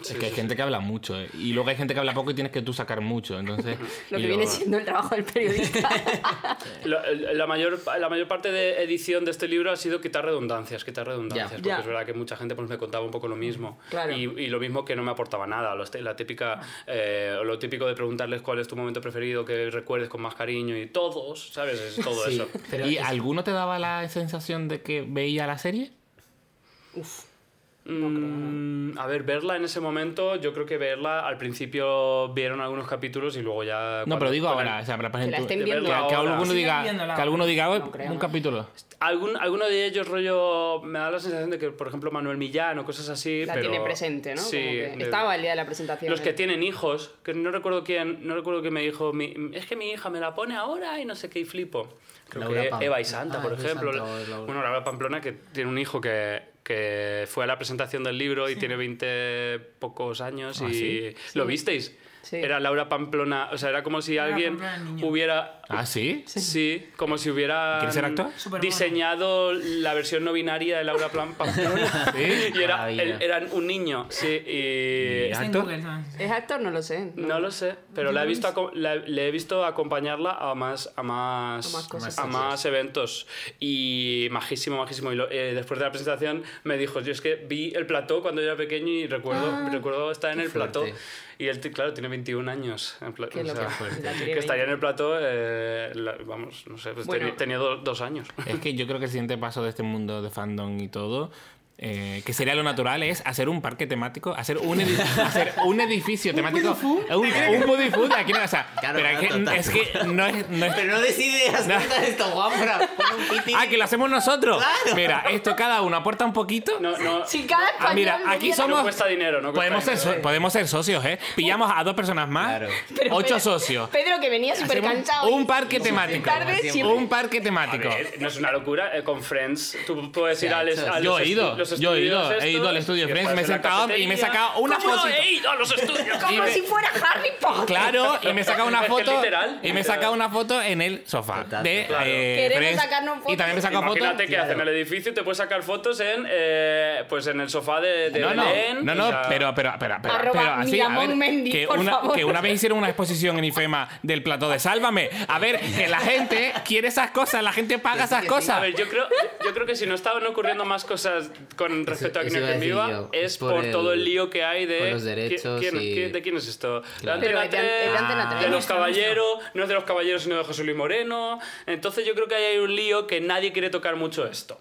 Es que hay gente que habla mucho, ¿eh? Y luego hay gente que habla poco y tienes que tú sacar mucho, entonces... [LAUGHS] Lo que luego- viene siendo el trabajo del periodista. [LAUGHS] [LAUGHS] La, la mayor, la mayor parte de edición de este libro ha sido quitar redundancias, quitar redundancias. Ya. porque Ya. es verdad que mucha gente pues, me contaba un poco lo mismo. Claro. Y, y lo mismo que no me aportaba nada. Lo, este- la típica, eh, lo típico de preguntarles cuál es tu momento preferido, que recuerdes con más cariño y todos, ¿sabes? Es todo Sí, eso. pero ¿Y es- alguno te daba la sensación de que veía la serie? Uf. Mm, a ver, verla en ese momento, yo creo que verla al principio vieron algunos capítulos y luego ya... No, cuando- pero digo ahora, el- o sea, para Que la estén que, viendo que ahora. alguno diga, viéndola. que alguno diga, "Oye, No creo, un no. capítulo. Algún, alguno de ellos, rollo, me da la sensación de que, por ejemplo, Manuel Millán o cosas así. La pero, tiene presente, ¿no? Sí. Como que de- Estaba el día de la presentación. Los que eh. tienen hijos, que no recuerdo quién, no recuerdo quién me dijo, "Mi- es que mi hija me la pone ahora y no sé qué y flipo. Creo Laura que Pam- Eva y Santa, Ah, por ejemplo. Santa Laura. Bueno, Laura Pamplona, que tiene un hijo que, que fue a la presentación del libro y tiene 20 pocos años ¿Ah, y sí? lo visteis. Sí. Era Laura Pamplona, o sea, era como si Laura alguien Pamplona, hubiera ¿Ah, sí? Sí, como si hubiera ¿Quieres ser actor? Supermono. diseñado la versión no binaria de Laura Plan Pamplona. [LAUGHS] Sí. y era, eran un niño, sí, y... En ¿Actor? ¿no? ¿Es actor? No lo sé. No lo sé, pero la he visto la- le he visto acompañarla a más a más A más cosas. a más eventos y majísimo, majísimo. Y lo- eh, después de la presentación me dijo, yo es que vi el plató cuando yo era pequeño y recuerdo, recuerdo estar en el plató fuerte. Y él, claro, tiene 21 años. en pla- o sea, que estaría en el plató, eh, la- vamos, no sé, pues Bueno. tenía do- dos años. Es que yo creo que el siguiente paso de este mundo de fandom y todo, eh, que sería lo natural, es hacer un parque temático, hacer un, edi- hacer un edificio temático. Un, un Buddy Food aquí no, o sea, Claro, pero es que, es no es. No es Pero no des ideas, No. esto, Juanfra. Pon un [LAUGHS] ah, que lo hacemos nosotros. Claro. Mira, esto cada uno aporta un poquito. No, no, Si cada Ah, mira, aquí somos. no cuesta dinero, no cuesta podemos, ser, dinero. so- podemos ser socios, ¿eh? Pillamos a dos personas más, Claro. Pero ocho Pedro- socios. Pedro que venía súper cansado. Un parque temático. tarde Un parque A temático. ver, no es una locura. eh, con Friends, tú puedes ir al, hecho, a sí. Yo los he ido, los yo he ido, he ido al estudio Friends, puedes me he sentado y me he sacado una ¿Cómo fotito? he ido a los estudios? [LAUGHS] Como me- si fuera Harry Potter. Claro, y me saca una [LAUGHS] Es que foto. literal, y me literal. saca una foto en el sofá Total, de claro. eh, Queremos Friends. sacarnos fotos. Y también me saca fotos. Imagínate que Claro. hacen el edificio y te puedes sacar fotos en, eh, pues en el sofá de, de No, no, Belén. no, no, pero, pero, pero, pero, Arroba pero así, a ver, Miramón Mendy, que, por una, favor. que una vez hicieron una exposición en IFEMA del plató de Sálvame. A ver, que la gente quiere esas cosas, la gente paga esas cosas. A ver, yo creo, yo creo que si no estaban ocurriendo más cosas con respecto a eso a en decir Viva, es por por, el- todo el lío que hay de. por los derechos ¿quién- y- quién- ¿De quién es esto? Claro. De Pero Antena es de- es de 3, Antena 3. de los caballeros, no es de los caballeros, sino de José Luis Moreno. Entonces yo creo que ahí hay un lío que nadie quiere tocar mucho esto.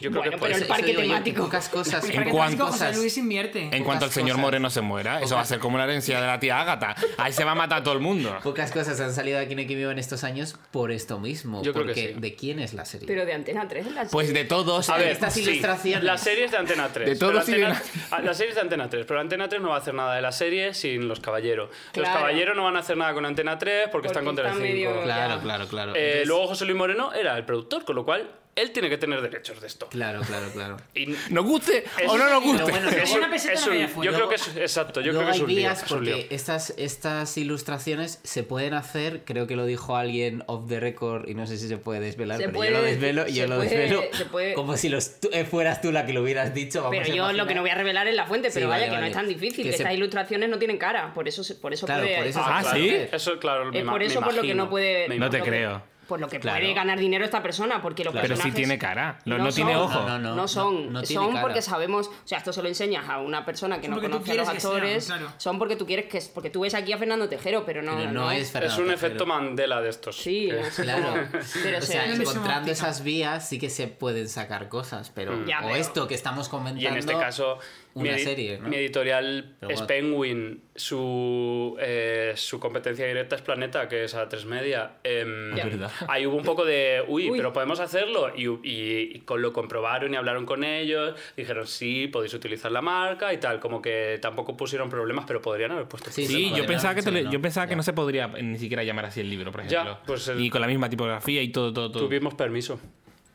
Yo creo Bueno, que por pero el eso- parque digo yo, temático. Pocas cosas. En cuanto- José Luis invierte. En cuanto al pocas señor cosas. Moreno se muera, eso va a ser como la herencia de la tía Ágata. Ahí se va a matar a todo el mundo. Pocas cosas han salido aquí en en estos años por esto mismo. Yo creo que sí. ¿de quién es la serie? Pero de Antena 3 la Pues de todos. A ver, estas sí, ilustraciones. Las series de Antena 3. De todos de Antena, [LAUGHS] ah, Las series de Antena 3. Pero Antena 3 no va a hacer nada de la serie sin los caballeros. Los caballeros no van a hacer nada con Antena 3 porque, Porque están con están Telecinco. medio- Claro, claro, claro. Eh, Entonces- luego José Luis Moreno era el productor, con lo cual él tiene que tener derechos de esto. Claro, claro, claro. [LAUGHS] Y ¿Nos guste Es- o no nos guste? bueno, es Una peseta es un- yo creo que es exacto, yo creo que es un lío, es un lío. porque estas, estas ilustraciones se pueden hacer, creo que lo dijo alguien off the record y no sé si se puede desvelar, Se pero puede yo lo desvelo, yo lo puede- desvelo se puede- como si los, tú- eh, fueras tú la que lo hubieras dicho. vamos Pero yo lo que no voy a revelar es la fuente, Sí, pero vaya vale, que no es tan difícil. Que que se- Estas ilustraciones no tienen cara, por eso, se- por eso Claro, puede... por eso Ah, ¿sí? Eso, claro, me por me eso por lo que no puede... No te creo. Por lo que Claro. puede ganar dinero esta persona, porque los Pero sí personajes... tiene cara. No, No no tiene son. ojo. No, no, no. No son, son cara. porque sabemos, o sea, esto se lo enseñas a una persona que Son no conoce a los sean, actores, claro. son porque tú quieres que, porque tú ves aquí a Fernando Tejero, pero no, Pero no es Fernando Es un Tejero. efecto Mandela de estos. Sí, [LAUGHS] Claro. pero o se- sea, encontrando esas vías sí que se pueden sacar cosas, pero Ya, o pero- esto que estamos comentando. Y en este caso, una edi- serie, ¿no? mi editorial Pero es. Penguin, su, eh, su competencia directa es Planeta, que es a tres media. Em, Ya. verdad. Ahí hubo un poco de, uy, Uy. pero podemos hacerlo. Y, y- y con- lo comprobaron y hablaron con ellos. Dijeron, sí, podéis utilizar la marca y tal. Como que tampoco pusieron problemas, pero podrían haber puesto. Sí, Sí, yo pensaba, que, te yo pensaba que Ya. no se podría ni siquiera llamar así el libro, por Ya, ejemplo. pues el- Y con la misma tipografía y todo, todo, todo. Tuvimos permiso.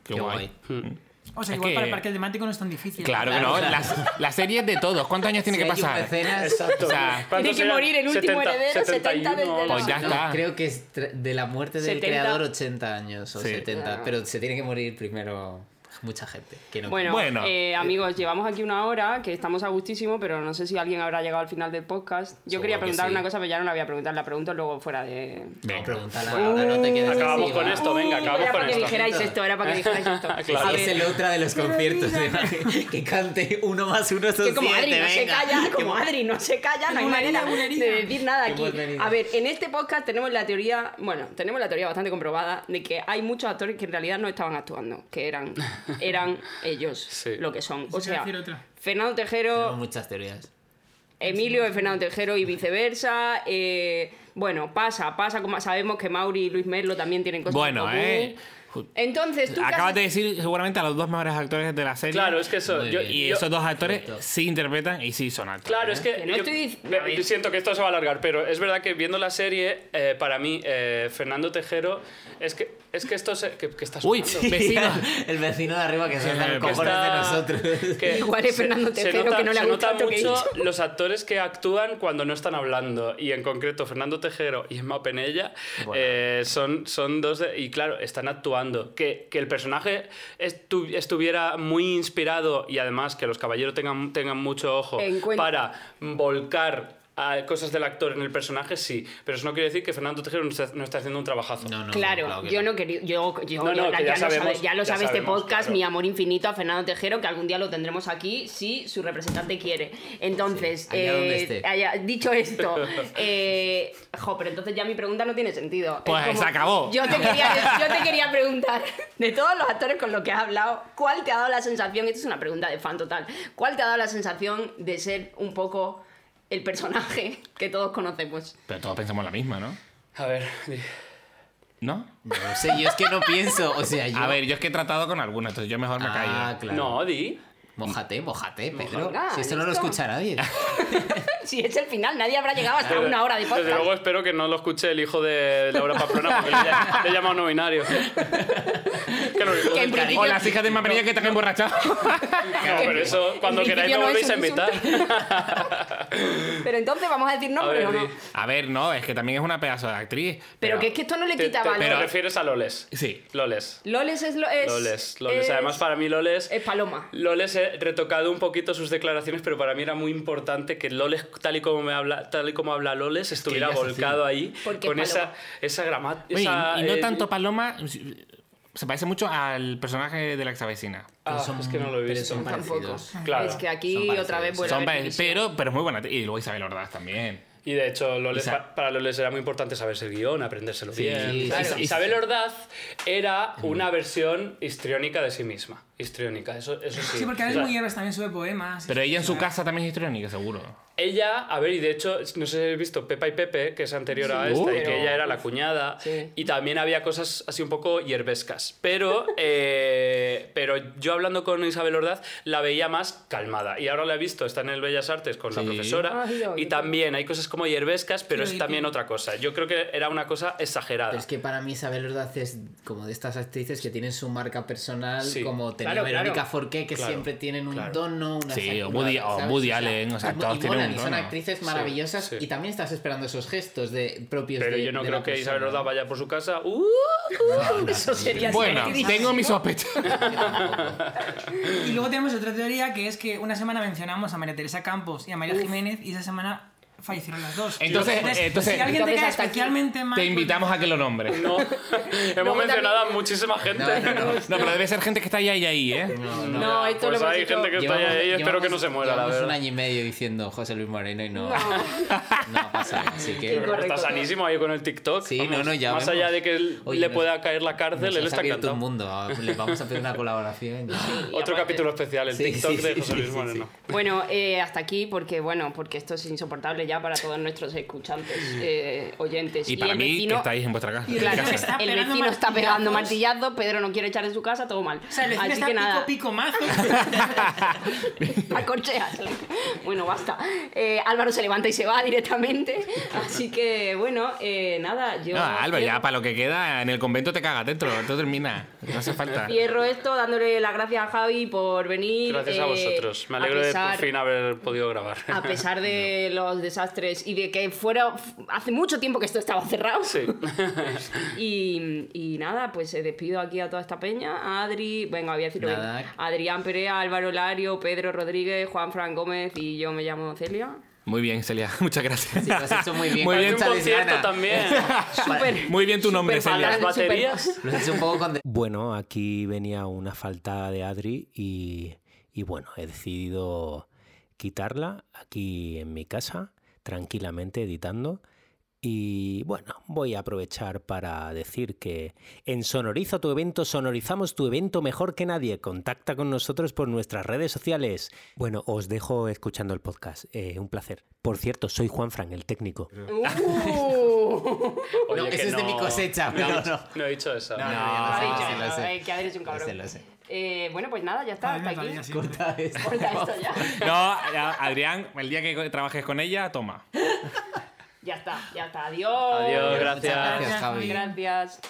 Qué, Qué guay. guay. O sea, Es igual que- para el parque temático no es tan difícil. Claro, Claro, que no. claro. Las, las series de todos. ¿Cuántos años tiene Si que pasar? Exacto. O sea, ¿Cuántos Tiene que morir el último heredero, 70 desde la- Pues ya No, está. creo que es de la muerte del 70. creador 80 años o Sí. 70, Ah. pero se tiene que morir primero mucha gente. Que no Bueno, Bueno. eh, amigos, llevamos aquí una hora, que estamos a gustísimo, pero no sé si alguien habrá llegado al final del podcast. Yo Seguro quería que preguntar sí. una cosa, pero ya no la voy a preguntar, la pregunto luego fuera de... No, pregúntala ahora, no te quedes Acabamos así, con esto, venga, acabamos era con para que esto. dijerais esto, era para que dijerais esto. [LAUGHS] Claro. A Sí, es ver, el otra de los conciertos. ¿eh? [LAUGHS] que cante uno más uno son que como siete, Adri no se venga. calla, Que como Adri no se calla, no hay manera de decir nada aquí. A ver, en este podcast tenemos la teoría, bueno, tenemos la teoría bastante comprobada de que hay muchos actores que en realidad no estaban actuando, que eran, [LAUGHS] eran ellos Sí. lo que son. O sea. Fernando Tenemos Tejero, muchas teorías. Emilio es Fernando Tejero y viceversa. eh, bueno, pasa, pasa, como sabemos que Mauri y Luis Merlo también tienen cosas en Bueno, común. eh. Entonces, tú que Acabas has- de decir seguramente a los dos mejores actores de la serie. Claro, es que eso. Yo-. Y yo- esos dos actores sí interpretan y sí son actores. Claro, es que, Que no yo, estoy yo siento que esto se va a alargar, pero es verdad que viendo la serie, eh, para mí, eh, Fernando Tejero, es que, es que esto se, que, que está Uy, sonando. vecino. [LAUGHS] el vecino de arriba que se que los cojones está- de nosotros. que [LAUGHS] Igual es se- Fernando se Tejero, nota- que no le ha se nota gustado que he mucho dicho. los actores que actúan cuando no están hablando y en concreto Fernando Tejero y Emma Penella eh, son, son dos de- y claro están actuando que, que el personaje estu- estuviera muy inspirado y además que los caballeros tengan, tengan mucho ojo para volcar a cosas del actor en el personaje, sí. Pero eso no quiere decir que Fernando Tejero no está, no está haciendo un trabajazo. No, no, Claro, que yo no. quería. Yo, yo, No, no, ya, que ya lo sabe, sabemos, ya lo ya sabe este sabemos, podcast, claro. mi amor infinito a Fernando Tejero, que algún día lo tendremos aquí si su representante quiere. Entonces, Sí, allá donde eh, esté. allá- dicho esto, [LAUGHS] eh, jo, pero entonces ya mi pregunta no tiene sentido. Es Pues se acabó. Yo te, quería, yo te quería [LAUGHS] preguntar, de todos los actores con los que has hablado, ¿cuál te ha dado la sensación, esto es una pregunta de fan total, ¿cuál te ha dado la sensación de ser un poco el personaje [LAUGHS] que todos conocemos? Pero todos pensamos la misma, ¿no? A ver, di- ¿No? No sé, yo es que no pienso. O sea, yo. A ver, yo es que he tratado con algunos, entonces yo mejor me Ah, callo. claro. no, di. Mójate, mójate, Pedro. Si esto no lo escucha nadie. [LAUGHS] [LAUGHS] Si es el final, nadie habrá llegado hasta Desde- una hora de podcast. Desde luego espero que no lo escuche el hijo de Laura Pamplona porque le, he llamado no binario. [LAUGHS] que lo Que en principio- O las hijas de María que te han emborrachado. No, pero eso cuando queráis me no volvéis a invitar. [LAUGHS] Pero entonces vamos a decir A nombres ver, o no. A ver, no, es que también es una pedazo de actriz. Pero que es que esto no le Te, quita te- valor. te refieres a Loles. Sí. Loles. Loles es lo es. Loles. Loles. es- Además, para mí Loles... Es paloma. Loles he retocado un poquito sus declaraciones, pero para mí era muy importante que Loles, tal y como me habla, tal y como habla Loles, estuviera volcado ahí Porque con es esa esa gramática. Y no tanto Paloma, se parece mucho al personaje de la exavecina. Ah, Son- es que no lo he pero visto. son parecidos. [LAUGHS] Claro. Es que aquí Son otra vez vuelve a haber pero, pero es muy buena. Y luego Isabel Ordaz también. Y de hecho, Loles, Isa- pa- para Loles era muy importante saberse el guion, aprendérselo Sí, bien. sí, Claro. sí. Isabel Ordaz era una versión histriónica de sí misma. Histriónica, eso, eso sí. Sí, porque a O veces sea, muy también sube poemas. Pero ella en su casa también es histriónica, seguro. Ella, a ver, y de hecho, no sé si habéis visto Pepa y Pepe, que es anterior a esta, y que ella era la cuñada, Sí. y también había cosas así un poco hierbescas. Pero, [LAUGHS] eh, pero yo hablando con Isabel Ordaz, la veía más calmada. Y ahora la he visto, está en el Bellas Artes con la profesora, Ay, y también hay cosas como hierbescas, pero es también otra cosa. Yo creo que era una cosa exagerada. Pero es que para mí Isabel Ordaz es como de estas actrices que tienen su marca personal, Sí. como tenía Claro, Verónica claro. Forqué, que Claro, siempre tienen un claro. tono, una Sí, o Woody- o ¿sabes? Woody Allen, o sea, y- todos y tienen molan, un y son tono. actrices maravillosas sí. y también estás esperando esos gestos de propios Pero de- yo no de creo que Isabel. Ordaz vaya por su casa. ¡Uh! Eso sería Bueno, tengo mis sospechas. [LAUGHS] Y luego tenemos otra teoría que es que una semana mencionamos a María Teresa Campos y a María Jiménez y esa semana fallecieron las dos. Entonces- entonces- si alguien te Entonces cae especialmente mal. Te pues- invitamos a que lo nombres. No, hemos mencionado a muchísima gente. No, no, no. No, pero debe ser gente que está ahí, ahí, ahí, ¿eh? No, no. No, esto Pues lo hay gente que está ahí, ahí, espero que no se muera, la llevamos verdad. un año y medio diciendo José Luis Moreno y no, No. pasado. Así que. Correcto. Está sanísimo ahí con el TikTok. Sí, no, no, ya Más vemos. allá de que él- Oye, le nos- pueda caer la cárcel, él está encantado. un mundo. ah, Le vamos a pedir una colaboración. Otro capítulo especial, el TikTok de José Luis Moreno. Bueno, eh, hasta aquí porque bueno, porque esto es insoportable ya para todos nuestros escuchantes, eh, oyentes. Y para el mí, que vecino, estáis en vuestra casa. Y el en vecino casa. está el pegando vecino está pegando martillazos. martillazo, Pedro no quiere echar en su casa, todo mal. O sea, el vecino Así está que pico, nada, pico, mazo. [LAUGHS] Bueno, basta. Eh, Álvaro se levanta y se va directamente. Así que bueno, eh, nada, yo No, Álvaro, ya para lo que queda, en el convento te cagas dentro, todo termina. No hace falta. Cierro esto dándole las gracias a Javi por venir. Gracias a eh, vosotros. Me alegro a de pesar- por fin haber podido grabar. A pesar de [LAUGHS] los desastres y de que fuera hace mucho tiempo que esto estaba cerrado. Sí. [LAUGHS] Y, y nada, pues eh, despido aquí a toda esta peña. A Adri, venga, voy a decirlo bien. Adrián Perea, Álvaro Lario, Pedro Rodríguez, Juan Fran Gómez y yo me llamo Celia. Muy bien, Celia, [LAUGHS] muchas gracias. Sí, lo has hecho muy bien. Muy bien, un concierto también. [LAUGHS] Muy bien tu nombre, Celia. Las baterías. Lo has hecho un poco con Bueno, aquí venía una falta de Adri y, y bueno, he decidido quitarla aquí en mi casa, tranquilamente editando. Y bueno, voy a aprovechar para decir que en Sonoriza tu evento, sonorizamos tu evento mejor que nadie. Contacta con nosotros por nuestras redes sociales. Bueno, os dejo escuchando el podcast. Eh, un placer. Por cierto, soy Juan Fran, el técnico. Uh. Oye, No, que ese es de mi cosecha, pero no. no. No he dicho eso. No, no, Ah, no, eh, es un Eh, bueno, pues nada, ya está, A mí hasta aquí. Corta [LAUGHS] esto. Corta esto ya. [LAUGHS] No, Adrián, el día que trabajes con ella, toma. [LAUGHS] Ya está, ya está. Adiós. Adiós, gracias. Muchas gracias, Javi. Gracias.